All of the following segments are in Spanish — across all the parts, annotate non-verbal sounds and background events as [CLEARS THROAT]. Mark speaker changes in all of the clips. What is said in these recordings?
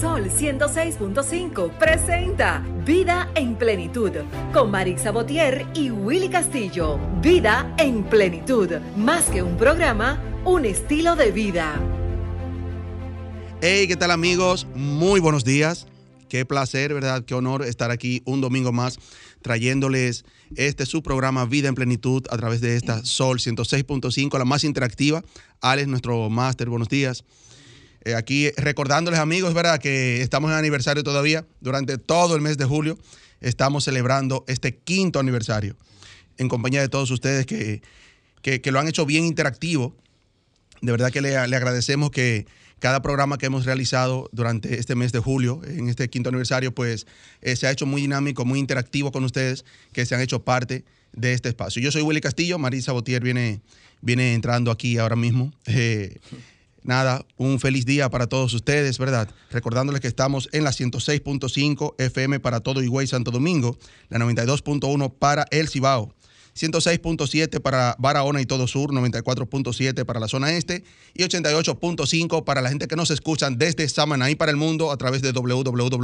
Speaker 1: Sol 106.5 presenta Vida en Plenitud con Marisa Botier y Willy Castillo. Vida en Plenitud, más que un programa, un estilo de vida.
Speaker 2: Hey, ¿qué tal amigos? Muy buenos días. Qué placer, ¿verdad? Qué honor estar aquí un domingo más trayéndoles este su programa Vida en Plenitud a través de esta Sol 106.5, la más interactiva. Alex, nuestro máster, buenos días. Eh, aquí recordándoles amigos, ¿verdad? Que estamos en aniversario todavía. Durante todo el mes de julio estamos celebrando este quinto aniversario en compañía de todos ustedes que, que, lo han hecho bien interactivo. De verdad que le, le agradecemos que cada programa que hemos realizado durante este mes de julio, en este quinto aniversario, pues eh, se ha hecho muy dinámico, muy interactivo con ustedes, que se han hecho parte de este espacio. Yo soy Willy Castillo, Marisa Botier viene, viene entrando aquí ahora mismo. Eh, nada, un feliz día para todos ustedes, ¿verdad? Recordándoles que estamos en la 106.5 FM para todo Higüey Santo Domingo, la 92.1 para El Cibao. 106.7 para Barahona y todo sur, 94.7 para la zona este y 88.5 para la gente que nos escuchan desde Samanaí para el mundo a través de www.solfm.com.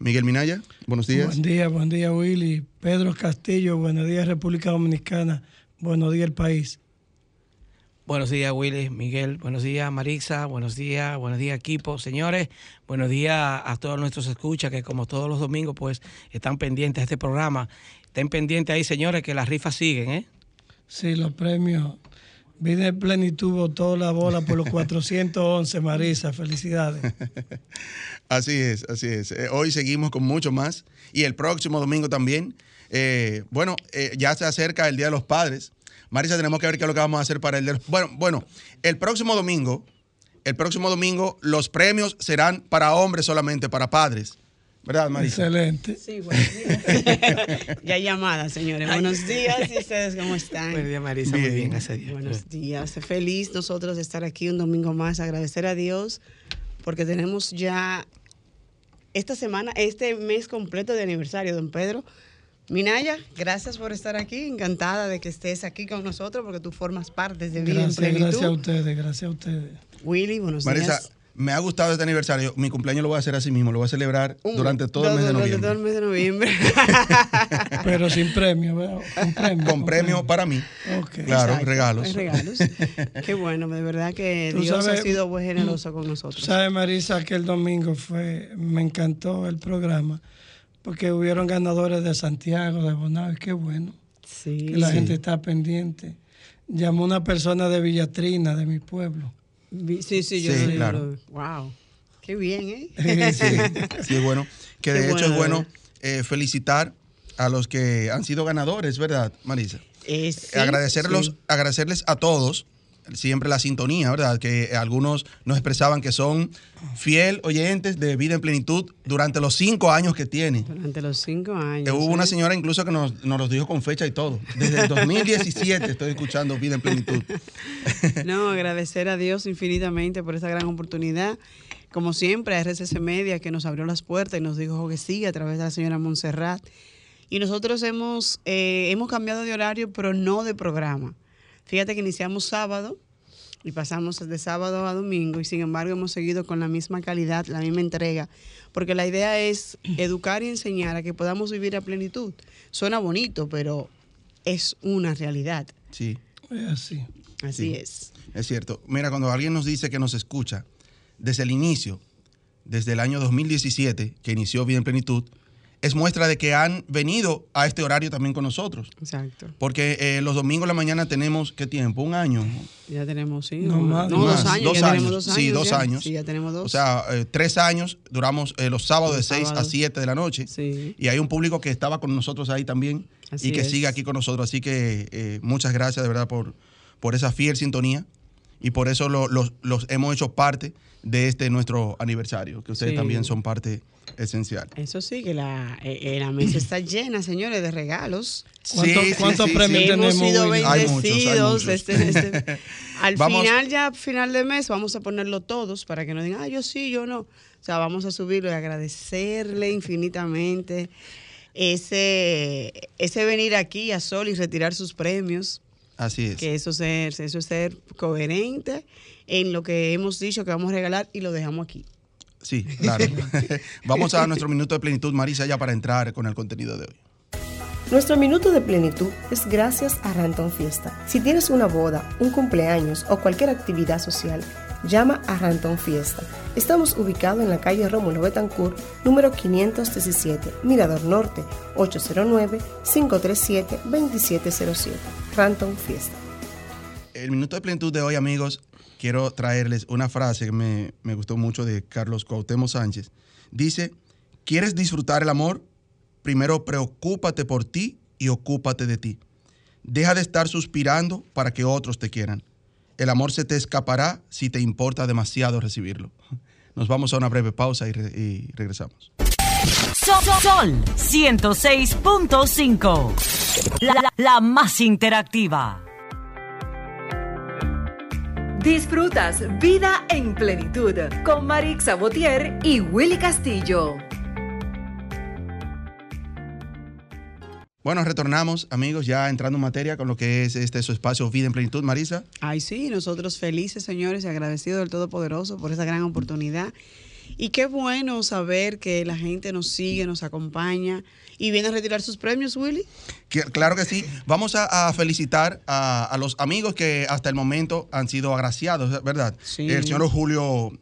Speaker 2: Miguel Minaya, buenos días.
Speaker 3: Buen día, buen día Willy. Pedro Castillo, buenos días República Dominicana, buenos días el país.
Speaker 4: Buenos días, Willy, Miguel. Buenos días, Marisa. Buenos días, buenos días, equipo. Señores, buenos días a todos nuestros escuchas que como todos los domingos, pues están pendientes de este programa. Estén pendientes ahí, señores, que las rifas siguen, ¿eh?
Speaker 3: Sí, los premios. Vida en plenitud botó la bola por los [LAUGHS] 411, Marisa. Felicidades. [LAUGHS]
Speaker 2: así es, así es. Eh, hoy seguimos con mucho más y el próximo domingo también. Eh, bueno, eh, ya se acerca el Día de los Padres. Marisa, tenemos que ver qué es lo que vamos a hacer para el de... Bueno, bueno, el próximo domingo, el próximo domingo, los premios serán para hombres solamente, para padres. ¿Verdad, Marisa?
Speaker 3: Excelente.
Speaker 5: Sí, buenos [LAUGHS] días. ya hay llamada, señores. Buenos días, ¿y ustedes cómo están?
Speaker 4: Buenos días, Marisa. Muy bien, gracias a Dios.
Speaker 5: Buenos días. Feliz nosotros de estar aquí un domingo más. Agradecer a Dios porque tenemos ya esta semana, este mes completo de aniversario, don Pedro. Minaya, gracias por estar aquí. Encantada de que estés aquí con nosotros porque tú formas parte de Vida en
Speaker 3: Gracias,
Speaker 5: Plenitud.
Speaker 3: gracias a ustedes, gracias a ustedes.
Speaker 5: Willy, buenos
Speaker 2: Marisa,
Speaker 5: días.
Speaker 2: me ha gustado este aniversario. Mi cumpleaños lo voy a hacer así mismo, lo voy a celebrar
Speaker 5: Un-
Speaker 2: durante todo el mes de
Speaker 5: durante
Speaker 2: noviembre.
Speaker 5: todo el mes de noviembre. [LAUGHS]
Speaker 3: Pero sin premio, ¿verdad? Con premio.
Speaker 2: Con premio para mí.
Speaker 3: Ok.
Speaker 2: Claro,
Speaker 5: Exacto,
Speaker 2: regalos.
Speaker 5: regalos. [LAUGHS] Qué bueno, de verdad que Dios
Speaker 3: sabes-
Speaker 5: ha sido muy generoso con nosotros.
Speaker 3: Sabes, Marisa, que el domingo fue, me encantó el programa porque hubieron ganadores de Santiago, de Bonao, y qué bueno
Speaker 5: Sí.
Speaker 3: que la gente está pendiente. Llamó una persona de Villatrina, de mi pueblo.
Speaker 5: Sí, sí, yo
Speaker 2: Sí, claro.
Speaker 5: Wow. Qué bien, ¿eh? [LAUGHS]
Speaker 2: Sí, sí, es bueno. Que
Speaker 5: Qué
Speaker 2: de hecho
Speaker 5: bueno,
Speaker 2: es bueno eh, felicitar a los que han sido ganadores, ¿verdad, Marisa?
Speaker 5: Eh, sí,
Speaker 2: agradecerlos,
Speaker 5: sí.
Speaker 2: agradecerles a todos siempre la sintonía, ¿verdad? Que algunos nos expresaban que son fiel oyentes de Vida en Plenitud durante los cinco años que tiene.
Speaker 5: Durante los cinco años.
Speaker 2: Eh, Hubo una señora incluso que nos, nos los dijo con fecha y todo. Desde el 2017 estoy escuchando Vida en Plenitud. [LAUGHS]
Speaker 5: No, agradecer a Dios infinitamente por esta gran oportunidad. Como siempre, a RCC Media que nos abrió las puertas y nos dijo que sí a través de la señora Montserrat. Y nosotros hemos, eh, hemos cambiado de horario, pero no de programa. Fíjate que iniciamos sábado y pasamos de sábado a domingo y sin embargo hemos seguido con la misma calidad, la misma entrega, porque la idea es educar y enseñar a que podamos vivir a plenitud. Suena bonito, pero es una realidad.
Speaker 2: Sí,
Speaker 3: Es así.
Speaker 5: Así
Speaker 2: Sí.
Speaker 5: es.
Speaker 2: es cierto. Mira, cuando alguien nos dice que nos escucha desde el inicio, desde el año 2017, que inició Vida en Plenitud, es muestra de que han venido a este horario también con nosotros.
Speaker 5: Exacto.
Speaker 2: Porque eh, los domingos en la mañana tenemos, ¿qué tiempo? Un año.
Speaker 5: Ya tenemos, sí.
Speaker 3: No, más,
Speaker 5: no,
Speaker 2: más,
Speaker 5: dos años.
Speaker 2: dos
Speaker 5: ya tenemos dos años.
Speaker 2: Sí, dos
Speaker 5: ya.
Speaker 2: años.
Speaker 5: Sí, ya tenemos dos.
Speaker 2: O sea, eh, tres años, duramos eh, los sábados de
Speaker 5: Los
Speaker 2: 6 a
Speaker 5: sábados.
Speaker 2: 7 de la noche.
Speaker 5: Sí.
Speaker 2: Y hay un público que estaba con nosotros ahí también
Speaker 5: Así
Speaker 2: y que
Speaker 5: es.
Speaker 2: sigue aquí con nosotros. Así que eh, muchas gracias de verdad por, por esa fiel sintonía y por eso lo- los, los hemos hecho parte de este nuestro aniversario, que ustedes
Speaker 5: Sí.
Speaker 2: también son parte esencial.
Speaker 5: Eso sí, que la, eh, eh, la mesa está llena, señores, de regalos.
Speaker 3: ¿Cuánto-
Speaker 2: Sí, sí,
Speaker 3: ¿Cuántos
Speaker 2: sí,
Speaker 3: premios
Speaker 2: sí.
Speaker 5: Hemos
Speaker 3: tenemos?
Speaker 5: sido?
Speaker 2: Hay muchos, hay
Speaker 5: bendecidos.
Speaker 2: muchos.
Speaker 5: este- este- [LAUGHS] al
Speaker 2: Vamos-
Speaker 5: final, ya final de mes, vamos a ponerlo todos para que no digan, ah, yo sí, yo no. O sea, vamos a subirlo y agradecerle infinitamente ese, ese venir aquí a Sol y retirar sus premios.
Speaker 2: Así es.
Speaker 5: Que eso, ser, eso es ser coherente en lo que hemos dicho que vamos a regalar y lo dejamos aquí.
Speaker 2: Sí, claro. [LAUGHS] vamos a nuestro minuto de plenitud, Marisa, ya para entrar con el contenido de hoy.
Speaker 6: Nuestro minuto de plenitud es gracias a Ranton Fiesta. Si tienes una boda, un cumpleaños o cualquier actividad social, llama a Ranton Fiesta. Estamos ubicados en la calle Rómulo Betancourt, número 517, Mirador Norte, 809-537-2707. Ranton.
Speaker 2: El minuto de plenitud de hoy, amigos, quiero traerles una frase que me, me gustó mucho de Carlos Cuauhtémoc Sánchez. Dice, ¿quieres disfrutar el amor? primero preocúpate por ti y ocúpate de ti. Deja de estar suspirando para que otros te quieran. El amor se te escapará si te importa demasiado recibirlo. Nos vamos a una breve pausa y regresamos.
Speaker 7: Sol, Sol 106.5. La, la, la más interactiva.
Speaker 1: Disfrutas Vida en Plenitud con Marix Sabotier y Willy Castillo.
Speaker 2: Bueno, retornamos, amigos, ya entrando en materia con lo que es este su espacio Vida en Plenitud, Marisa.
Speaker 5: Ay, sí, nosotros felices, señores, y agradecidos del Todopoderoso por esa gran oportunidad. Y qué bueno saber que la gente nos sigue, nos acompaña y viene a retirar sus premios, Willy.
Speaker 2: Que, claro que sí. Vamos a, a felicitar a, a, los amigos que hasta el momento han sido agraciados, ¿verdad?
Speaker 5: Sí.
Speaker 2: El señor Julio,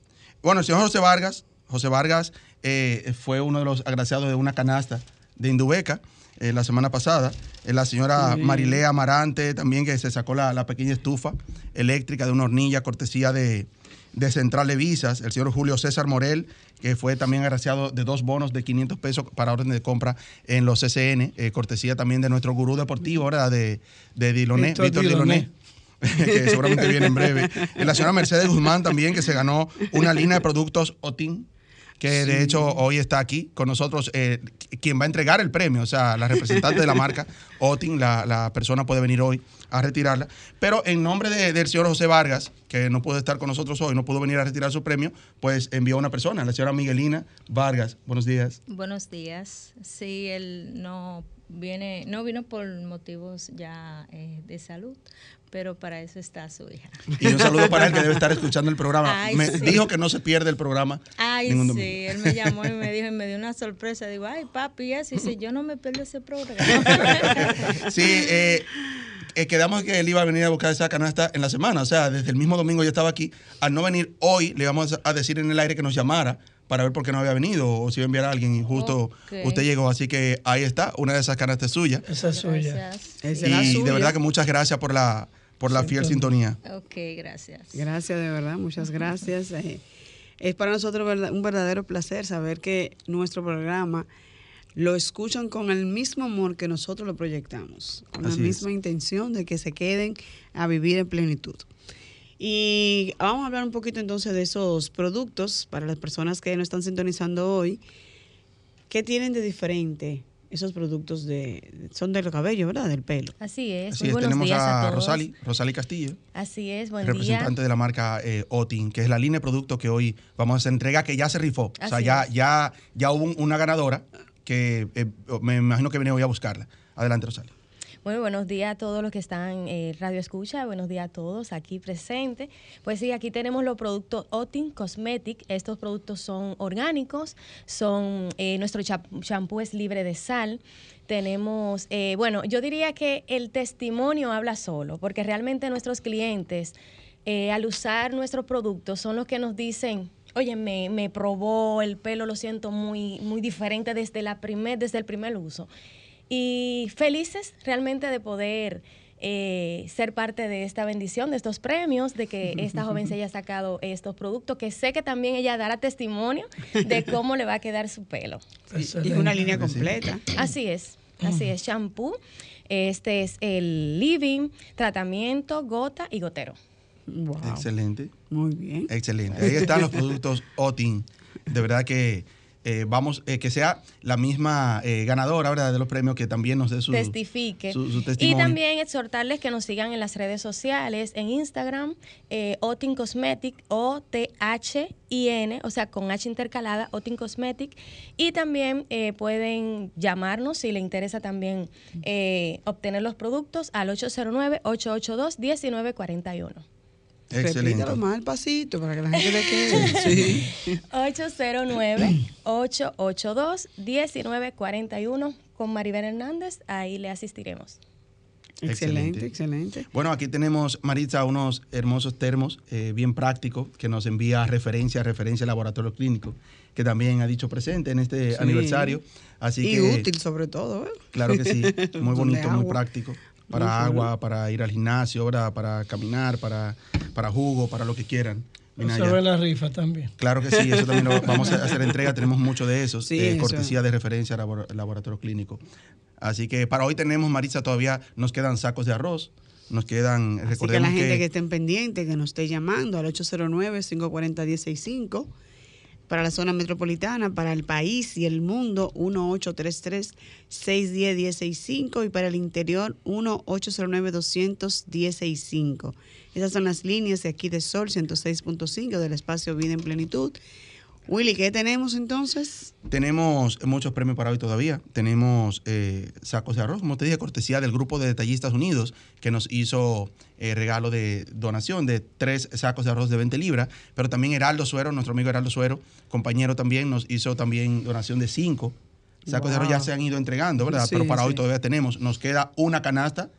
Speaker 2: bueno, el señor José Vargas, José Vargas eh, fue uno de los agraciados de una canasta de Indubeca. Eh, la semana pasada. Eh, la señora sí. Marilea Amarante también que se sacó la, la, pequeña estufa eléctrica de una hornilla cortesía de, de Central de Visas. El señor Julio César Morel, que fue también agraciado de dos bonos de 500 pesos para orden de compra en los CCN. Eh, cortesía también de nuestro gurú deportivo, ¿verdad? De, de Diloné,
Speaker 3: Víctor,
Speaker 2: Víctor Diloné. [LAUGHS] que seguramente viene en breve. La señora Mercedes Guzmán también, que se ganó una línea de productos OTIN, que sí. de hecho hoy está aquí con nosotros, eh, quien va a entregar el premio, o sea, la representante de la marca, [LAUGHS] Otin, la, la, persona puede venir hoy a retirarla. Pero en nombre de, del señor José Vargas, que no pudo estar con nosotros hoy, no pudo venir a retirar su premio, pues envió una persona, la señora Miguelina Vargas. Buenos días.
Speaker 8: Buenos días. Sí, él no viene, no vino por motivos ya eh, de salud, pero para eso está su hija.
Speaker 2: Y un saludo para él que debe estar escuchando el programa. Ay, me sí. dijo que no se pierde el programa.
Speaker 8: Ay, sí, domingo. él me llamó y me dijo y me dio una sorpresa. Digo, ay, papi. Y dice, yo no me pierdo ese programa. [LAUGHS]
Speaker 2: sí, eh, eh, quedamos que él iba a venir a buscar esa canasta en la semana. O sea, desde el mismo domingo yo estaba aquí. Al no venir hoy, le vamos a decir en el aire que nos llamara para ver por qué no había venido o si iba a enviar a alguien y justo okay. usted llegó. Así que ahí está, una de esas canastas suyas.
Speaker 3: Esa es suya.
Speaker 2: Esa y suya. de verdad que muchas gracias por la, por la fiel sintonía.
Speaker 8: Ok, gracias.
Speaker 5: Gracias, de verdad, muchas gracias. Eh, es para nosotros un verdadero placer saber que nuestro programa lo escuchan con el mismo amor que nosotros lo proyectamos, con Así la misma es. intención de que se queden a vivir en plenitud. Y vamos a hablar un poquito entonces de esos productos para las personas que nos están sintonizando hoy. ¿Qué tienen de diferente esos productos de son del cabello, ¿verdad? Del pelo.
Speaker 8: Así es.
Speaker 2: Así Muy es. Tenemos a, a Rosali, Rosali Castillo.
Speaker 8: Así es, buen
Speaker 2: representante
Speaker 8: día.
Speaker 2: de la marca eh, Otin, que es la línea de productos que hoy vamos a hacer entrega que ya se rifó. Así o sea, ya, ya, ya hubo una ganadora que eh, me imagino que viene hoy a buscarla. Adelante, Rosali.
Speaker 8: Bueno, buenos días a todos los que están eh, Radio Escucha, buenos días a todos aquí presentes. Pues sí, aquí tenemos los productos Otin Cosmetic. Estos productos son orgánicos, son eh, nuestro champú es libre de sal. Tenemos, eh, bueno, yo diría que el testimonio habla solo, porque realmente nuestros clientes, eh, al usar nuestros productos, son los que nos dicen, oye, me, me probó el pelo, lo siento muy, muy diferente desde, la primer, desde el primer uso y felices realmente de poder eh, ser parte de esta bendición, de estos premios, de que [LAUGHS] esta joven se haya sacado estos productos, que sé que también ella dará testimonio de [LAUGHS] cómo le va a quedar su pelo.
Speaker 5: Y, y una línea completa.
Speaker 8: Así es, así es, shampoo. Este es el living, tratamiento, gota y gotero.
Speaker 2: Wow. Excelente.
Speaker 5: Muy bien.
Speaker 2: Excelente. Ahí están los productos [LAUGHS] Otin. De verdad que eh, vamos, eh, que sea la misma eh, ganadora ¿verdad? de los premios que también nos dé su,
Speaker 8: testifique.
Speaker 2: su- su
Speaker 8: y
Speaker 2: testimonio.
Speaker 8: también exhortarles que nos sigan en las redes sociales, en Instagram, eh, Otin Cosmetic, O-T-H-I-N, o sea, con H intercalada, Otin Cosmetic. Y también eh, pueden llamarnos si les interesa también obtener los productos al 809-882-1941.
Speaker 2: Excelente.
Speaker 5: Repítalo más pasito para que la gente le quede. Sí.
Speaker 8: 809-882-1941 con Maribel Hernández, ahí le asistiremos.
Speaker 5: Excelente, excelente.
Speaker 2: Bueno, aquí tenemos, Maritza, unos hermosos termos eh, bien prácticos que nos envía referencia, referencia al laboratorio clínico, que también ha dicho presente en este
Speaker 5: Sí.
Speaker 2: aniversario. Así
Speaker 5: y
Speaker 2: que,
Speaker 5: útil sobre todo. ¿eh?
Speaker 2: Claro que sí, [LAUGHS] muy bonito, muy práctico. Para agua, para ir al gimnasio, ¿verdad? para caminar, para, para jugo, para lo que quieran.
Speaker 3: Sobre la rifa también.
Speaker 2: Claro que sí, eso también lo [LAUGHS] vamos a hacer entrega, tenemos mucho de esos,
Speaker 5: Sí,
Speaker 2: eh,
Speaker 5: eso.
Speaker 2: cortesía de referencia al labor- laboratorio clínico. Así que para hoy tenemos, Marisa, todavía nos quedan sacos de arroz, nos quedan,
Speaker 5: Así que
Speaker 2: recordemos
Speaker 5: la gente que,
Speaker 2: que,
Speaker 5: estén pendiente, que nos esté llamando al 809-540-165 para la zona metropolitana, para el país y el mundo 1833-610-165 y para el interior 1-809-210-165. Esas son las líneas de aquí de Sol 106.5 del espacio Vida en Plenitud. Willy, ¿qué tenemos entonces?
Speaker 2: tenemos muchos premios para hoy todavía. Tenemos eh, sacos de arroz, como te dije, cortesía del grupo de Detallistas Unidos, que nos hizo eh, regalo de donación de tres sacos de arroz de 20 libras, pero también Heraldo Suero, nuestro amigo Heraldo Suero, compañero también, nos hizo también donación de cinco sacos de arroz. Ya se han ido entregando, ¿verdad?
Speaker 5: Sí,
Speaker 2: pero para hoy todavía tenemos. Nos queda una canasta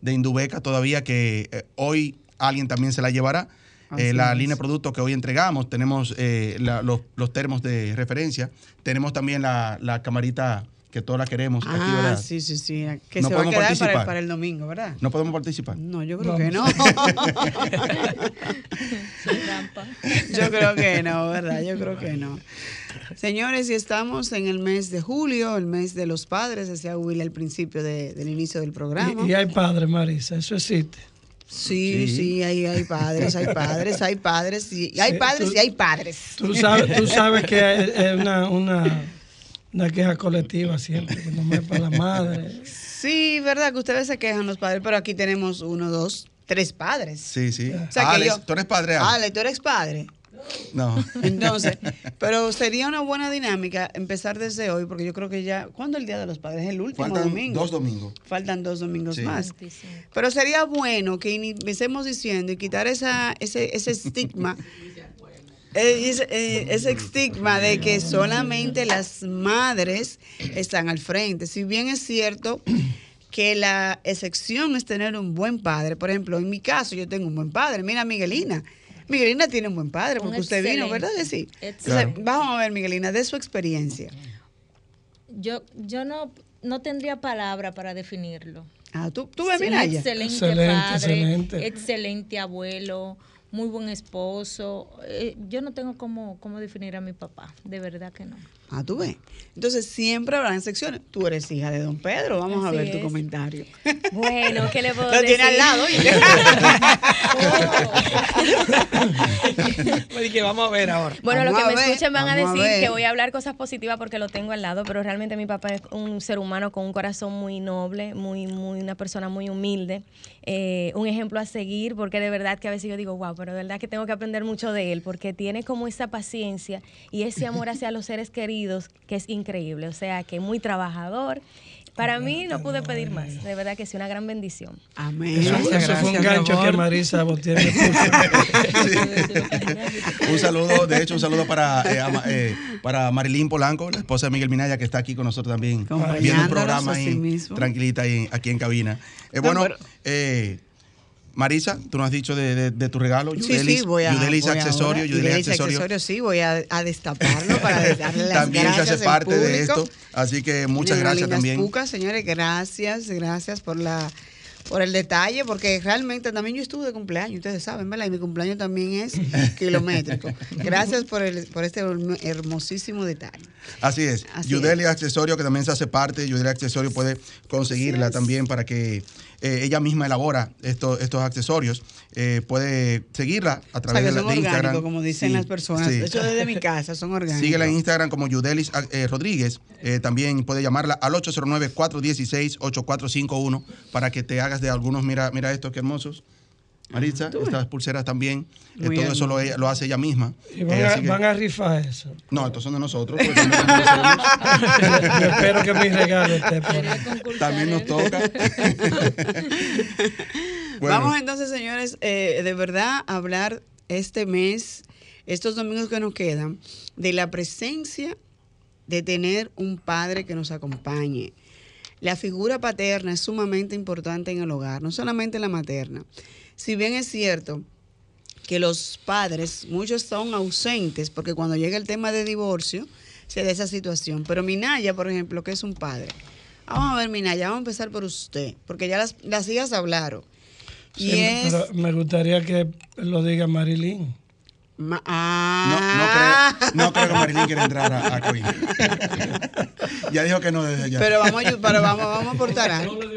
Speaker 2: de Indubeca todavía que eh, hoy alguien también se la llevará. Eh, la
Speaker 5: es.
Speaker 2: línea de productos que hoy entregamos, tenemos eh, la- los, los termos de referencia, tenemos también la, la camarita que todos la queremos aquí,
Speaker 5: Ah,
Speaker 2: ¿verdad?
Speaker 5: sí, sí, sí. Que
Speaker 2: No
Speaker 5: se va a quedar para el, para el domingo, ¿verdad?
Speaker 2: No podemos participar.
Speaker 5: No, yo creo
Speaker 3: Vamos.
Speaker 5: que no. [LAUGHS] Yo creo que no, ¿verdad? Yo creo que no. Señores, y estamos en el mes de julio, el mes de los padres, decía Will al principio de- del inicio del programa.
Speaker 3: Y, y hay padres, Marisa, eso existe.
Speaker 5: Sí,
Speaker 2: Sí.
Speaker 5: sí, hay, hay padres, hay padres, hay padres, y hay
Speaker 3: Sí,
Speaker 5: padres
Speaker 3: tú-
Speaker 5: y hay padres.
Speaker 3: Tú sabes, tú sabes que [LAUGHS] es una, una, una queja colectiva siempre, que no me para la madre.
Speaker 5: Sí, verdad que ustedes se quejan los padres, pero aquí tenemos uno, dos, tres padres.
Speaker 2: Sí, sí.
Speaker 5: O sea que
Speaker 2: Alex,
Speaker 5: yo-
Speaker 2: ¿tú eres padre? Alex?
Speaker 5: Ale, tú eres padre.
Speaker 2: No. [LAUGHS]
Speaker 5: Entonces, pero sería una buena dinámica empezar desde hoy, porque yo creo que ya, ¿cuándo el Día de los Padres? Es el último
Speaker 2: Faltan
Speaker 5: domingo.
Speaker 2: dos domingos.
Speaker 5: Faltan dos domingos
Speaker 2: Sí.
Speaker 5: más. Pero sería bueno que empecemos diciendo y quitar esa, ese, ese estigma. [LAUGHS] eh, Ese, eh, ese estigma de que solamente las madres están al frente. Si bien es cierto que la excepción es tener un buen padre. Por ejemplo, en mi caso yo tengo un buen padre. Mira Miguelina. Miguelina tiene un buen padre
Speaker 9: Un
Speaker 5: porque usted vino. ¿verdad que sí? Entonces, vamos a ver, Miguelina, de su experiencia.
Speaker 9: Yo, yo no, no tendría palabra para definirlo.
Speaker 5: Ah, tú, tú ves,
Speaker 9: Sí,
Speaker 5: mira
Speaker 9: excelente,
Speaker 3: Excelente,
Speaker 9: padre,
Speaker 3: excelente.
Speaker 9: excelente abuelo, muy buen esposo. Eh, yo no tengo cómo, cómo definir a mi papá, de verdad que no.
Speaker 5: Ah, tú ves. Entonces siempre habrán secciones. Tú eres hija de don Pedro. Vamos a ver tu comentario.
Speaker 8: Bueno, ¿qué le puedo
Speaker 5: Lo
Speaker 8: decir?
Speaker 5: tiene al lado.
Speaker 4: Pues [LAUGHS] que vamos a ver ahora.
Speaker 8: Bueno, los
Speaker 5: Vamos
Speaker 8: que
Speaker 5: a
Speaker 8: me
Speaker 5: ver,
Speaker 8: escuchen van a decir que voy a hablar cosas positivas porque lo tengo al lado, pero realmente mi papá es un ser humano con un corazón muy noble, muy, muy, una persona muy humilde, eh, un ejemplo a seguir, porque de verdad que a veces yo digo, wow, pero de verdad que tengo que aprender mucho de él, porque tiene como esa paciencia y ese amor hacia los seres queridos que es increíble, o sea, que muy trabajador. Para mí no pude pedir más, de verdad que sí, una gran bendición.
Speaker 5: Amén.
Speaker 3: Eso,
Speaker 4: Gracias,
Speaker 3: eso fue un gancho que. Marisa Botier me puso. [LAUGHS]
Speaker 2: Un saludo, de hecho, un saludo para, eh, ama- eh, para Marilyn Polanco, la esposa de Miguel Minaya, que está aquí con nosotros también, viendo un programa ahí,
Speaker 5: mismo.
Speaker 2: tranquilita ahí, aquí en cabina. Eh,
Speaker 5: No,
Speaker 2: bueno,
Speaker 5: pero-
Speaker 2: eh, Marisa, tú nos has dicho de, de- de tu regalo,
Speaker 5: Sí,
Speaker 2: Yudelis,
Speaker 5: sí, voy a.
Speaker 2: Yudelis
Speaker 5: voy
Speaker 2: accesorio,
Speaker 5: ahora.
Speaker 2: Yudelis
Speaker 5: sí, voy a, a destaparlo para darle las [LAUGHS]
Speaker 2: También se hace parte de esto, así que muchas gracias también.
Speaker 5: señores, gracias, gracias por la por el detalle, porque realmente también yo estuve de cumpleaños, ustedes saben, ¿verdad? Y mi cumpleaños también es [LAUGHS] kilométrico. Gracias por, el, por este hermosísimo detalle.
Speaker 2: Así es.
Speaker 5: Así
Speaker 2: Yudelia Accesorio, que también se hace parte, Yudelia Accesorio puede conseguirla también para que eh, ella misma elabora estos, estos accesorios. Eh, puede seguirla a
Speaker 5: O sea,
Speaker 2: través
Speaker 5: que
Speaker 2: de, de Instagram.
Speaker 5: orgánicos, como dicen
Speaker 2: Sí,
Speaker 5: las personas.
Speaker 2: sí.
Speaker 5: De hecho, desde mi casa son orgánicos.
Speaker 2: Síguela en Instagram como Yudelis eh, Rodríguez. También puede llamarla al 809-416-8451 para que te hagas de algunos. Mira, mira estos qué hermosos. Maritza, estas pulseras también. eh, todo eso lo,
Speaker 3: hermoso.
Speaker 2: lo hace ella misma.
Speaker 3: Y van,
Speaker 2: Eh,
Speaker 3: a,
Speaker 2: así que-
Speaker 3: van a rifar eso.
Speaker 2: No, estos son de nosotros. pues. [LAUGHS]
Speaker 3: Yo espero que mi regalo esté por ahí.
Speaker 2: También nos toca. [LAUGHS] Bueno.
Speaker 5: Vamos entonces, señores, eh, de verdad a hablar este mes, estos domingos que nos quedan, de la presencia de tener un padre que nos acompañe. La figura paterna es sumamente importante en el hogar, no solamente la materna. Si bien es cierto que los padres, muchos son ausentes, porque cuando llega el tema de divorcio, se da esa situación. Pero Minaya, por ejemplo, que es un padre. Vamos a ver, Minaya, vamos a empezar por usted, porque ya las, las hijas hablaron. Y
Speaker 3: Sí,
Speaker 5: es...
Speaker 3: pero me gustaría que lo diga Marilyn.
Speaker 5: Ma-
Speaker 2: No,
Speaker 5: ah.
Speaker 2: no, creo, no creo que Marilyn quiera entrar a, a Queen. [LAUGHS] ya dijo que no desde ya.
Speaker 5: Pero vamos, pero vamos, vamos a aportar algo. No le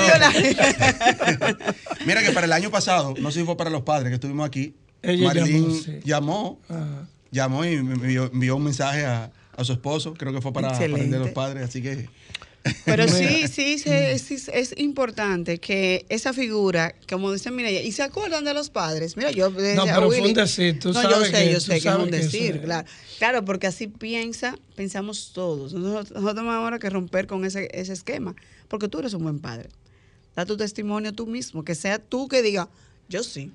Speaker 5: dio like. [LAUGHS]
Speaker 2: Mira que para el año pasado, no sé si fue para los padres que estuvimos aquí,
Speaker 3: Ella
Speaker 2: Marilyn
Speaker 3: llamó, sí.
Speaker 2: llamó,
Speaker 3: Ajá.
Speaker 2: llamó y me envió, envió un mensaje a, a su esposo, creo que fue para, para el de los padres, así que...
Speaker 5: Pero sí, sí, sí, es importante que esa figura, como dicen, mira, y se acuerdan de los padres. Mira, yo decía,
Speaker 3: No, pero fue
Speaker 5: Willy,
Speaker 3: un decir, tú
Speaker 5: no,
Speaker 3: sabes
Speaker 5: yo sé,
Speaker 3: que-
Speaker 5: yo sé que es un decir, claro. Claro, porque así piensa, pensamos todos. Nosotros, nosotros tenemos ahora que romper con ese, ese esquema, porque tú eres un buen padre. Da tu testimonio tú mismo, que sea tú que diga, yo sí.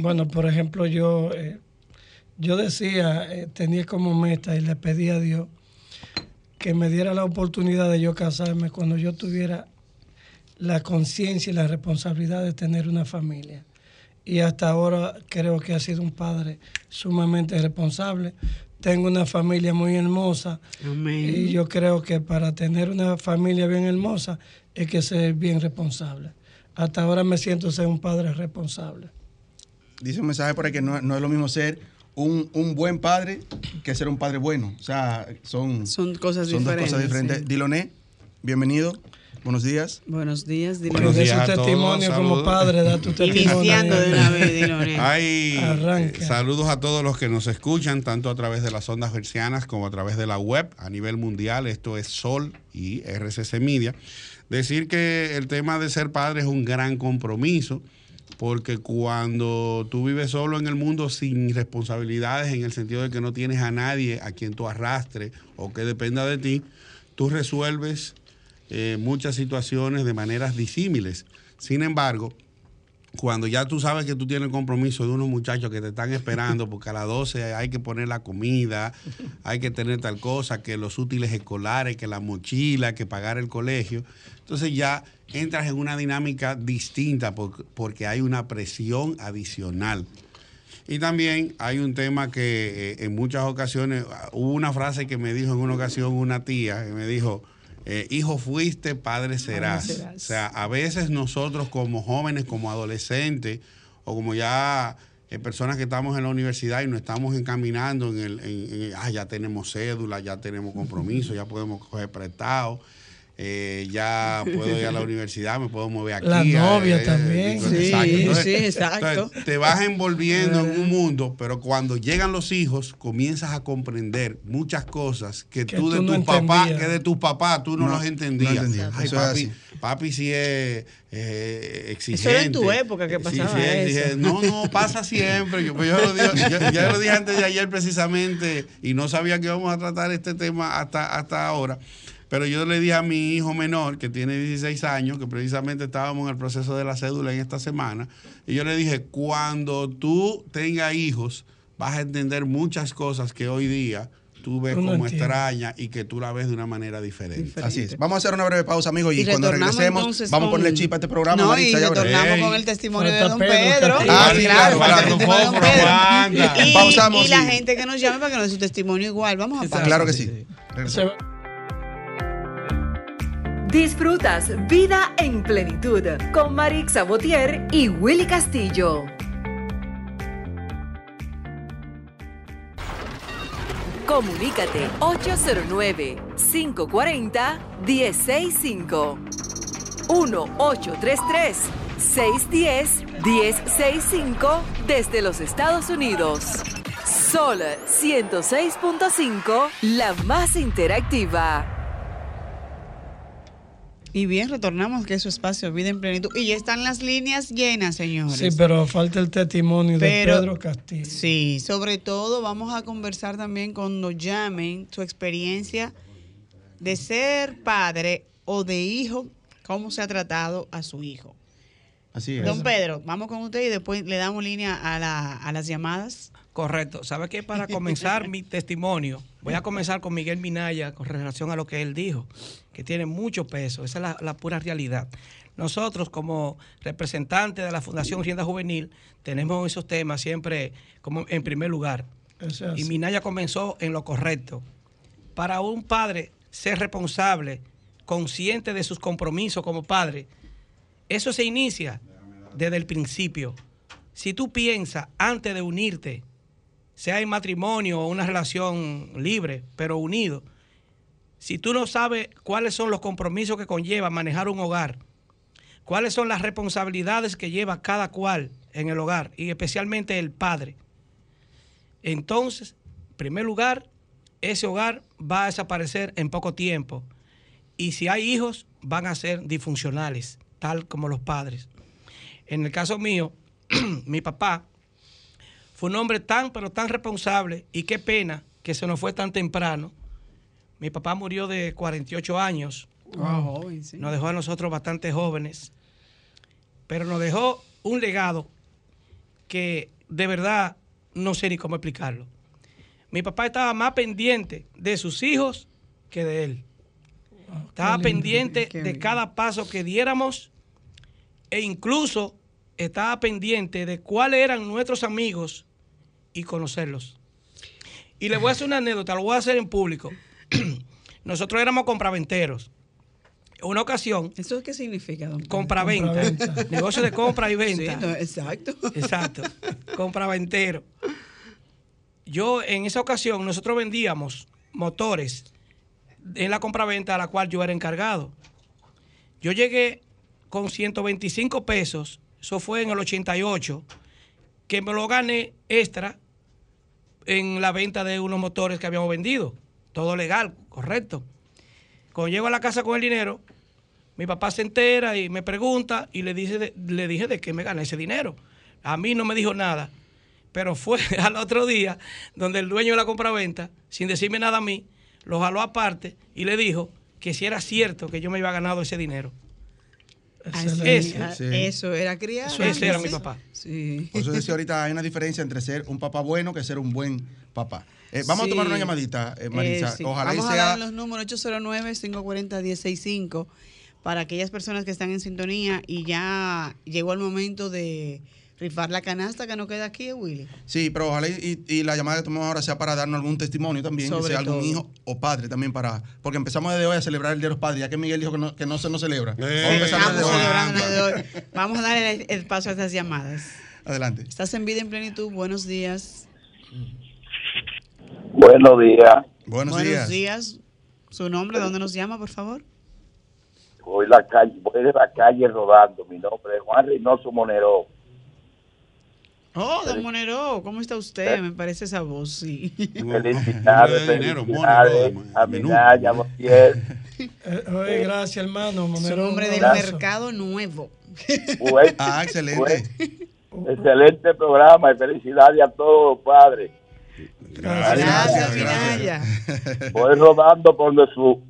Speaker 3: Bueno, por ejemplo, yo, eh, yo decía, eh, tenía como meta y le pedí a Dios que me diera la oportunidad de yo casarme cuando yo tuviera la conciencia y la responsabilidad de tener una familia. Y hasta ahora creo que ha sido un padre sumamente responsable. Tengo una familia muy hermosa
Speaker 5: Amén.
Speaker 3: y yo creo que para tener una familia bien hermosa hay que ser bien responsable. Hasta ahora me siento ser un padre responsable.
Speaker 2: Dice un mensaje por ahí que no, no es lo mismo ser un, un buen padre que ser un padre bueno. O sea, son,
Speaker 5: Son cosas
Speaker 2: son dos cosas
Speaker 5: diferentes,
Speaker 2: diferentes.
Speaker 5: sí.
Speaker 2: Diloné, bienvenido. Buenos días.
Speaker 5: Buenos días, dile.
Speaker 3: Pero de su testimonio como padre, da tu [LAUGHS] testimonio.
Speaker 5: Iniciando de una vez, Diloné.
Speaker 10: Ay,
Speaker 3: Arranca.
Speaker 10: eh, saludos a todos los que nos escuchan, tanto a través de las ondas hercianas como a través de la web a nivel mundial. Esto es Sol y RCC Media. Decir que el tema de ser padre es un gran compromiso, porque cuando tú vives solo en el mundo sin responsabilidades, en el sentido de que no tienes a nadie a quien tú arrastres o que dependa de ti, tú resuelves eh, muchas situaciones de maneras disímiles. Sin embargo, cuando ya tú sabes que tú tienes el compromiso de unos muchachos que te están esperando, porque a las 12 hay que poner la comida, hay que tener tal cosa, que los útiles escolares, que la mochila, que pagar el colegio. Entonces ya entras en una dinámica distinta por- porque hay una presión adicional. Y también hay un tema que eh, en muchas ocasiones, hubo una frase que me dijo en una ocasión una tía, que me dijo, eh, hijo fuiste, padre serás.
Speaker 5: serás.
Speaker 10: O sea, a veces nosotros como jóvenes, como adolescentes, o como ya eh, personas que estamos en la universidad y nos estamos encaminando en el, en- en- ah, ya tenemos cédula, ya tenemos compromiso, ya podemos coger prestado. Eh, ya puedo ir a la universidad, me puedo mover aquí.
Speaker 3: La
Speaker 10: eh,
Speaker 3: novia
Speaker 10: eh,
Speaker 3: también.
Speaker 10: digo,
Speaker 5: Sí,
Speaker 10: exacto. Entonces,
Speaker 5: sí, exacto.
Speaker 10: entonces, te vas envolviendo en un mundo, pero cuando llegan los hijos, comienzas a comprender muchas cosas que,
Speaker 3: Que
Speaker 10: tú de
Speaker 3: no
Speaker 10: tus papás,
Speaker 3: entendías.
Speaker 10: que de tus papás tú no,
Speaker 2: No,
Speaker 10: los entendías.
Speaker 2: no.
Speaker 10: Ay,
Speaker 2: Eso
Speaker 10: papi, papi sí es eh, exigente.
Speaker 5: era en tu época que pasaba
Speaker 10: sí
Speaker 5: eso.
Speaker 10: exigente. No, no, pasa siempre. Yo, pues yo lo digo- yo- ya lo dije antes de ayer precisamente y no sabía que íbamos a tratar este tema hasta, hasta ahora. Pero yo le dije a mi hijo menor, que tiene 16 años, que precisamente estábamos en el proceso de la cédula en esta semana, y yo le dije, cuando tú tengas hijos, vas a entender muchas cosas que hoy día tú ves como extrañas y que tú la ves de una manera diferente.
Speaker 5: Diferente.
Speaker 2: Así es. Vamos a hacer una breve pausa, amigos, y,
Speaker 5: Y
Speaker 2: cuando regresemos, vamos a
Speaker 5: con-
Speaker 2: ponerle chip a este programa.
Speaker 5: No, y retornamos con el testimonio de
Speaker 3: Falta
Speaker 5: don
Speaker 3: Pedro,
Speaker 2: Ah, sí, claro,
Speaker 10: aguanta.
Speaker 5: Y,
Speaker 2: Pausamos,
Speaker 5: y la gente que nos llame para que nos dé su testimonio igual. Vamos a pausar.
Speaker 2: Claro que sí.
Speaker 1: Disfrutas Vida en Plenitud con Marix Sabotier y Willy Castillo. Comunícate 809-540-1065. 1-833-610-1065 desde los Estados Unidos. Sol 106.5, la más interactiva.
Speaker 5: Y bien, retornamos que es su espacio Vida en Plenitud. Y ya están las líneas llenas, señores.
Speaker 3: Sí, pero falta el testimonio
Speaker 5: Pero-
Speaker 3: de Pedro Castillo.
Speaker 5: Sí, sobre todo vamos a conversar también cuando llamen su experiencia de ser padre o de hijo, cómo se ha tratado a su hijo.
Speaker 2: Así es.
Speaker 5: Don Pedro, vamos con usted y después le damos línea a, la- a las llamadas.
Speaker 4: Correcto. ¿Sabe qué? Para [LAUGHS] comenzar mi testimonio, voy a comenzar con Miguel Minaya con relación a lo que él dijo, que tiene mucho peso. Esa es la, la pura realidad. Nosotros, como representantes de la Fundación Rienda Juvenil, tenemos esos temas siempre como en primer lugar.
Speaker 3: Es
Speaker 4: Y. Minaya comenzó en lo correcto. Para un padre ser responsable, consciente de sus compromisos como padre, eso se inicia desde el principio. Si tú piensas antes de unirte, sea en matrimonio o una relación libre, pero unido, si tú no sabes cuáles son los compromisos que conlleva manejar un hogar, cuáles son las responsabilidades que lleva cada cual en el hogar y especialmente el padre, entonces, en primer lugar, ese hogar va a desaparecer en poco tiempo. Y si hay hijos, van a ser disfuncionales, tal como los padres. En el caso mío, [CLEARS THROAT] mi papá fue un hombre tan, pero tan responsable y qué pena que se nos fue tan temprano. Mi papá murió de 48 años.
Speaker 5: Ah, joven, sí.
Speaker 4: Nos dejó a nosotros bastante jóvenes, pero nos dejó un legado que de verdad no sé ni cómo explicarlo. Mi papá estaba más pendiente de sus hijos que de él. Estaba
Speaker 3: lindo.
Speaker 4: pendiente de cada paso que diéramos e incluso estaba pendiente de cuáles eran nuestros amigos y conocerlos. Y le voy a hacer una anécdota, lo voy a hacer en público. [CLEARS THROAT] Nosotros éramos compraventeros. Una ocasión,
Speaker 5: ¿Eso qué significa, don
Speaker 4: compra-venta,
Speaker 3: Compra-venta. [LAUGHS]
Speaker 4: negocio de compra y
Speaker 5: Sí,
Speaker 4: venta.
Speaker 5: no, exacto.
Speaker 4: Exacto, compraventero. Yo en esa ocasión nosotros vendíamos motores en la compraventa a la cual yo era encargado. Yo llegué con 125 pesos, eso fue en el 88, que me lo gané extra en la venta de unos motores que habíamos vendido. Todo legal, correcto. Cuando llego a la casa con el dinero, mi papá se entera y me pregunta y le, dice le dije de qué me gané ese dinero. A mí no me dijo nada, pero fue [LAUGHS] al otro día donde el dueño de la compraventa, sin decirme nada a mí, lo jaló aparte y le dijo que si era cierto que yo me había ganado ese dinero.
Speaker 5: Así,
Speaker 4: Ese,
Speaker 2: sí.
Speaker 5: Eso era criado.
Speaker 4: Eso ese era mi papá.
Speaker 5: Sí.
Speaker 2: Por eso decía ahorita, hay una diferencia entre ser un papá bueno que ser un buen papá. Eh, vamos
Speaker 5: Sí.
Speaker 2: a tomar una llamadita, eh, Marisa.
Speaker 5: Eh, sí.
Speaker 2: Ojalá y
Speaker 5: Vamos a
Speaker 2: sea...
Speaker 5: dar los números 809-540-1065 para aquellas personas que están en sintonía y ya llegó el momento de rifar la canasta que nos queda aquí, Willy.
Speaker 2: Sí, pero ojalá y, y la llamada que tomamos ahora sea para darnos algún testimonio también, que
Speaker 5: Sobre
Speaker 2: sea algún
Speaker 5: todo.
Speaker 2: hijo o padre también para... Porque empezamos desde hoy a celebrar el Día de los Padres, ya que Miguel dijo que no, que no se nos celebra.
Speaker 10: Eh,
Speaker 2: Vamos a desde hoy.
Speaker 5: celebrando el día de hoy. [LAUGHS] Vamos a darle el, el paso a estas llamadas.
Speaker 2: Adelante.
Speaker 5: Estás en vida en plenitud. Buenos días.
Speaker 11: Buenos días.
Speaker 2: Buenos,
Speaker 5: Buenos
Speaker 2: días.
Speaker 5: días. ¿Su nombre? ¿Dónde nos llama, por favor?
Speaker 11: Voy, la calle, voy de la calle rodando. Mi nombre es Juan Reynoso Monero.
Speaker 5: Oh, don Monero, ¿cómo está usted? Me parece esa voz, sí.
Speaker 11: Felicidades, [LAUGHS]
Speaker 10: dinero,
Speaker 11: felicidades
Speaker 10: Monero,
Speaker 11: a
Speaker 10: menú.
Speaker 11: Minaya Montiel.
Speaker 3: Eh, oye, gracias, hermano.
Speaker 5: Su
Speaker 3: Monero,
Speaker 5: nombre
Speaker 3: un
Speaker 5: del mercado nuevo.
Speaker 11: Buen- [LAUGHS]
Speaker 2: Ah, excelente.
Speaker 11: buen- excelente programa y felicidades a todos los padres.
Speaker 3: Gracias.
Speaker 5: Gracias,
Speaker 2: gracias.
Speaker 11: Voy rodando con de su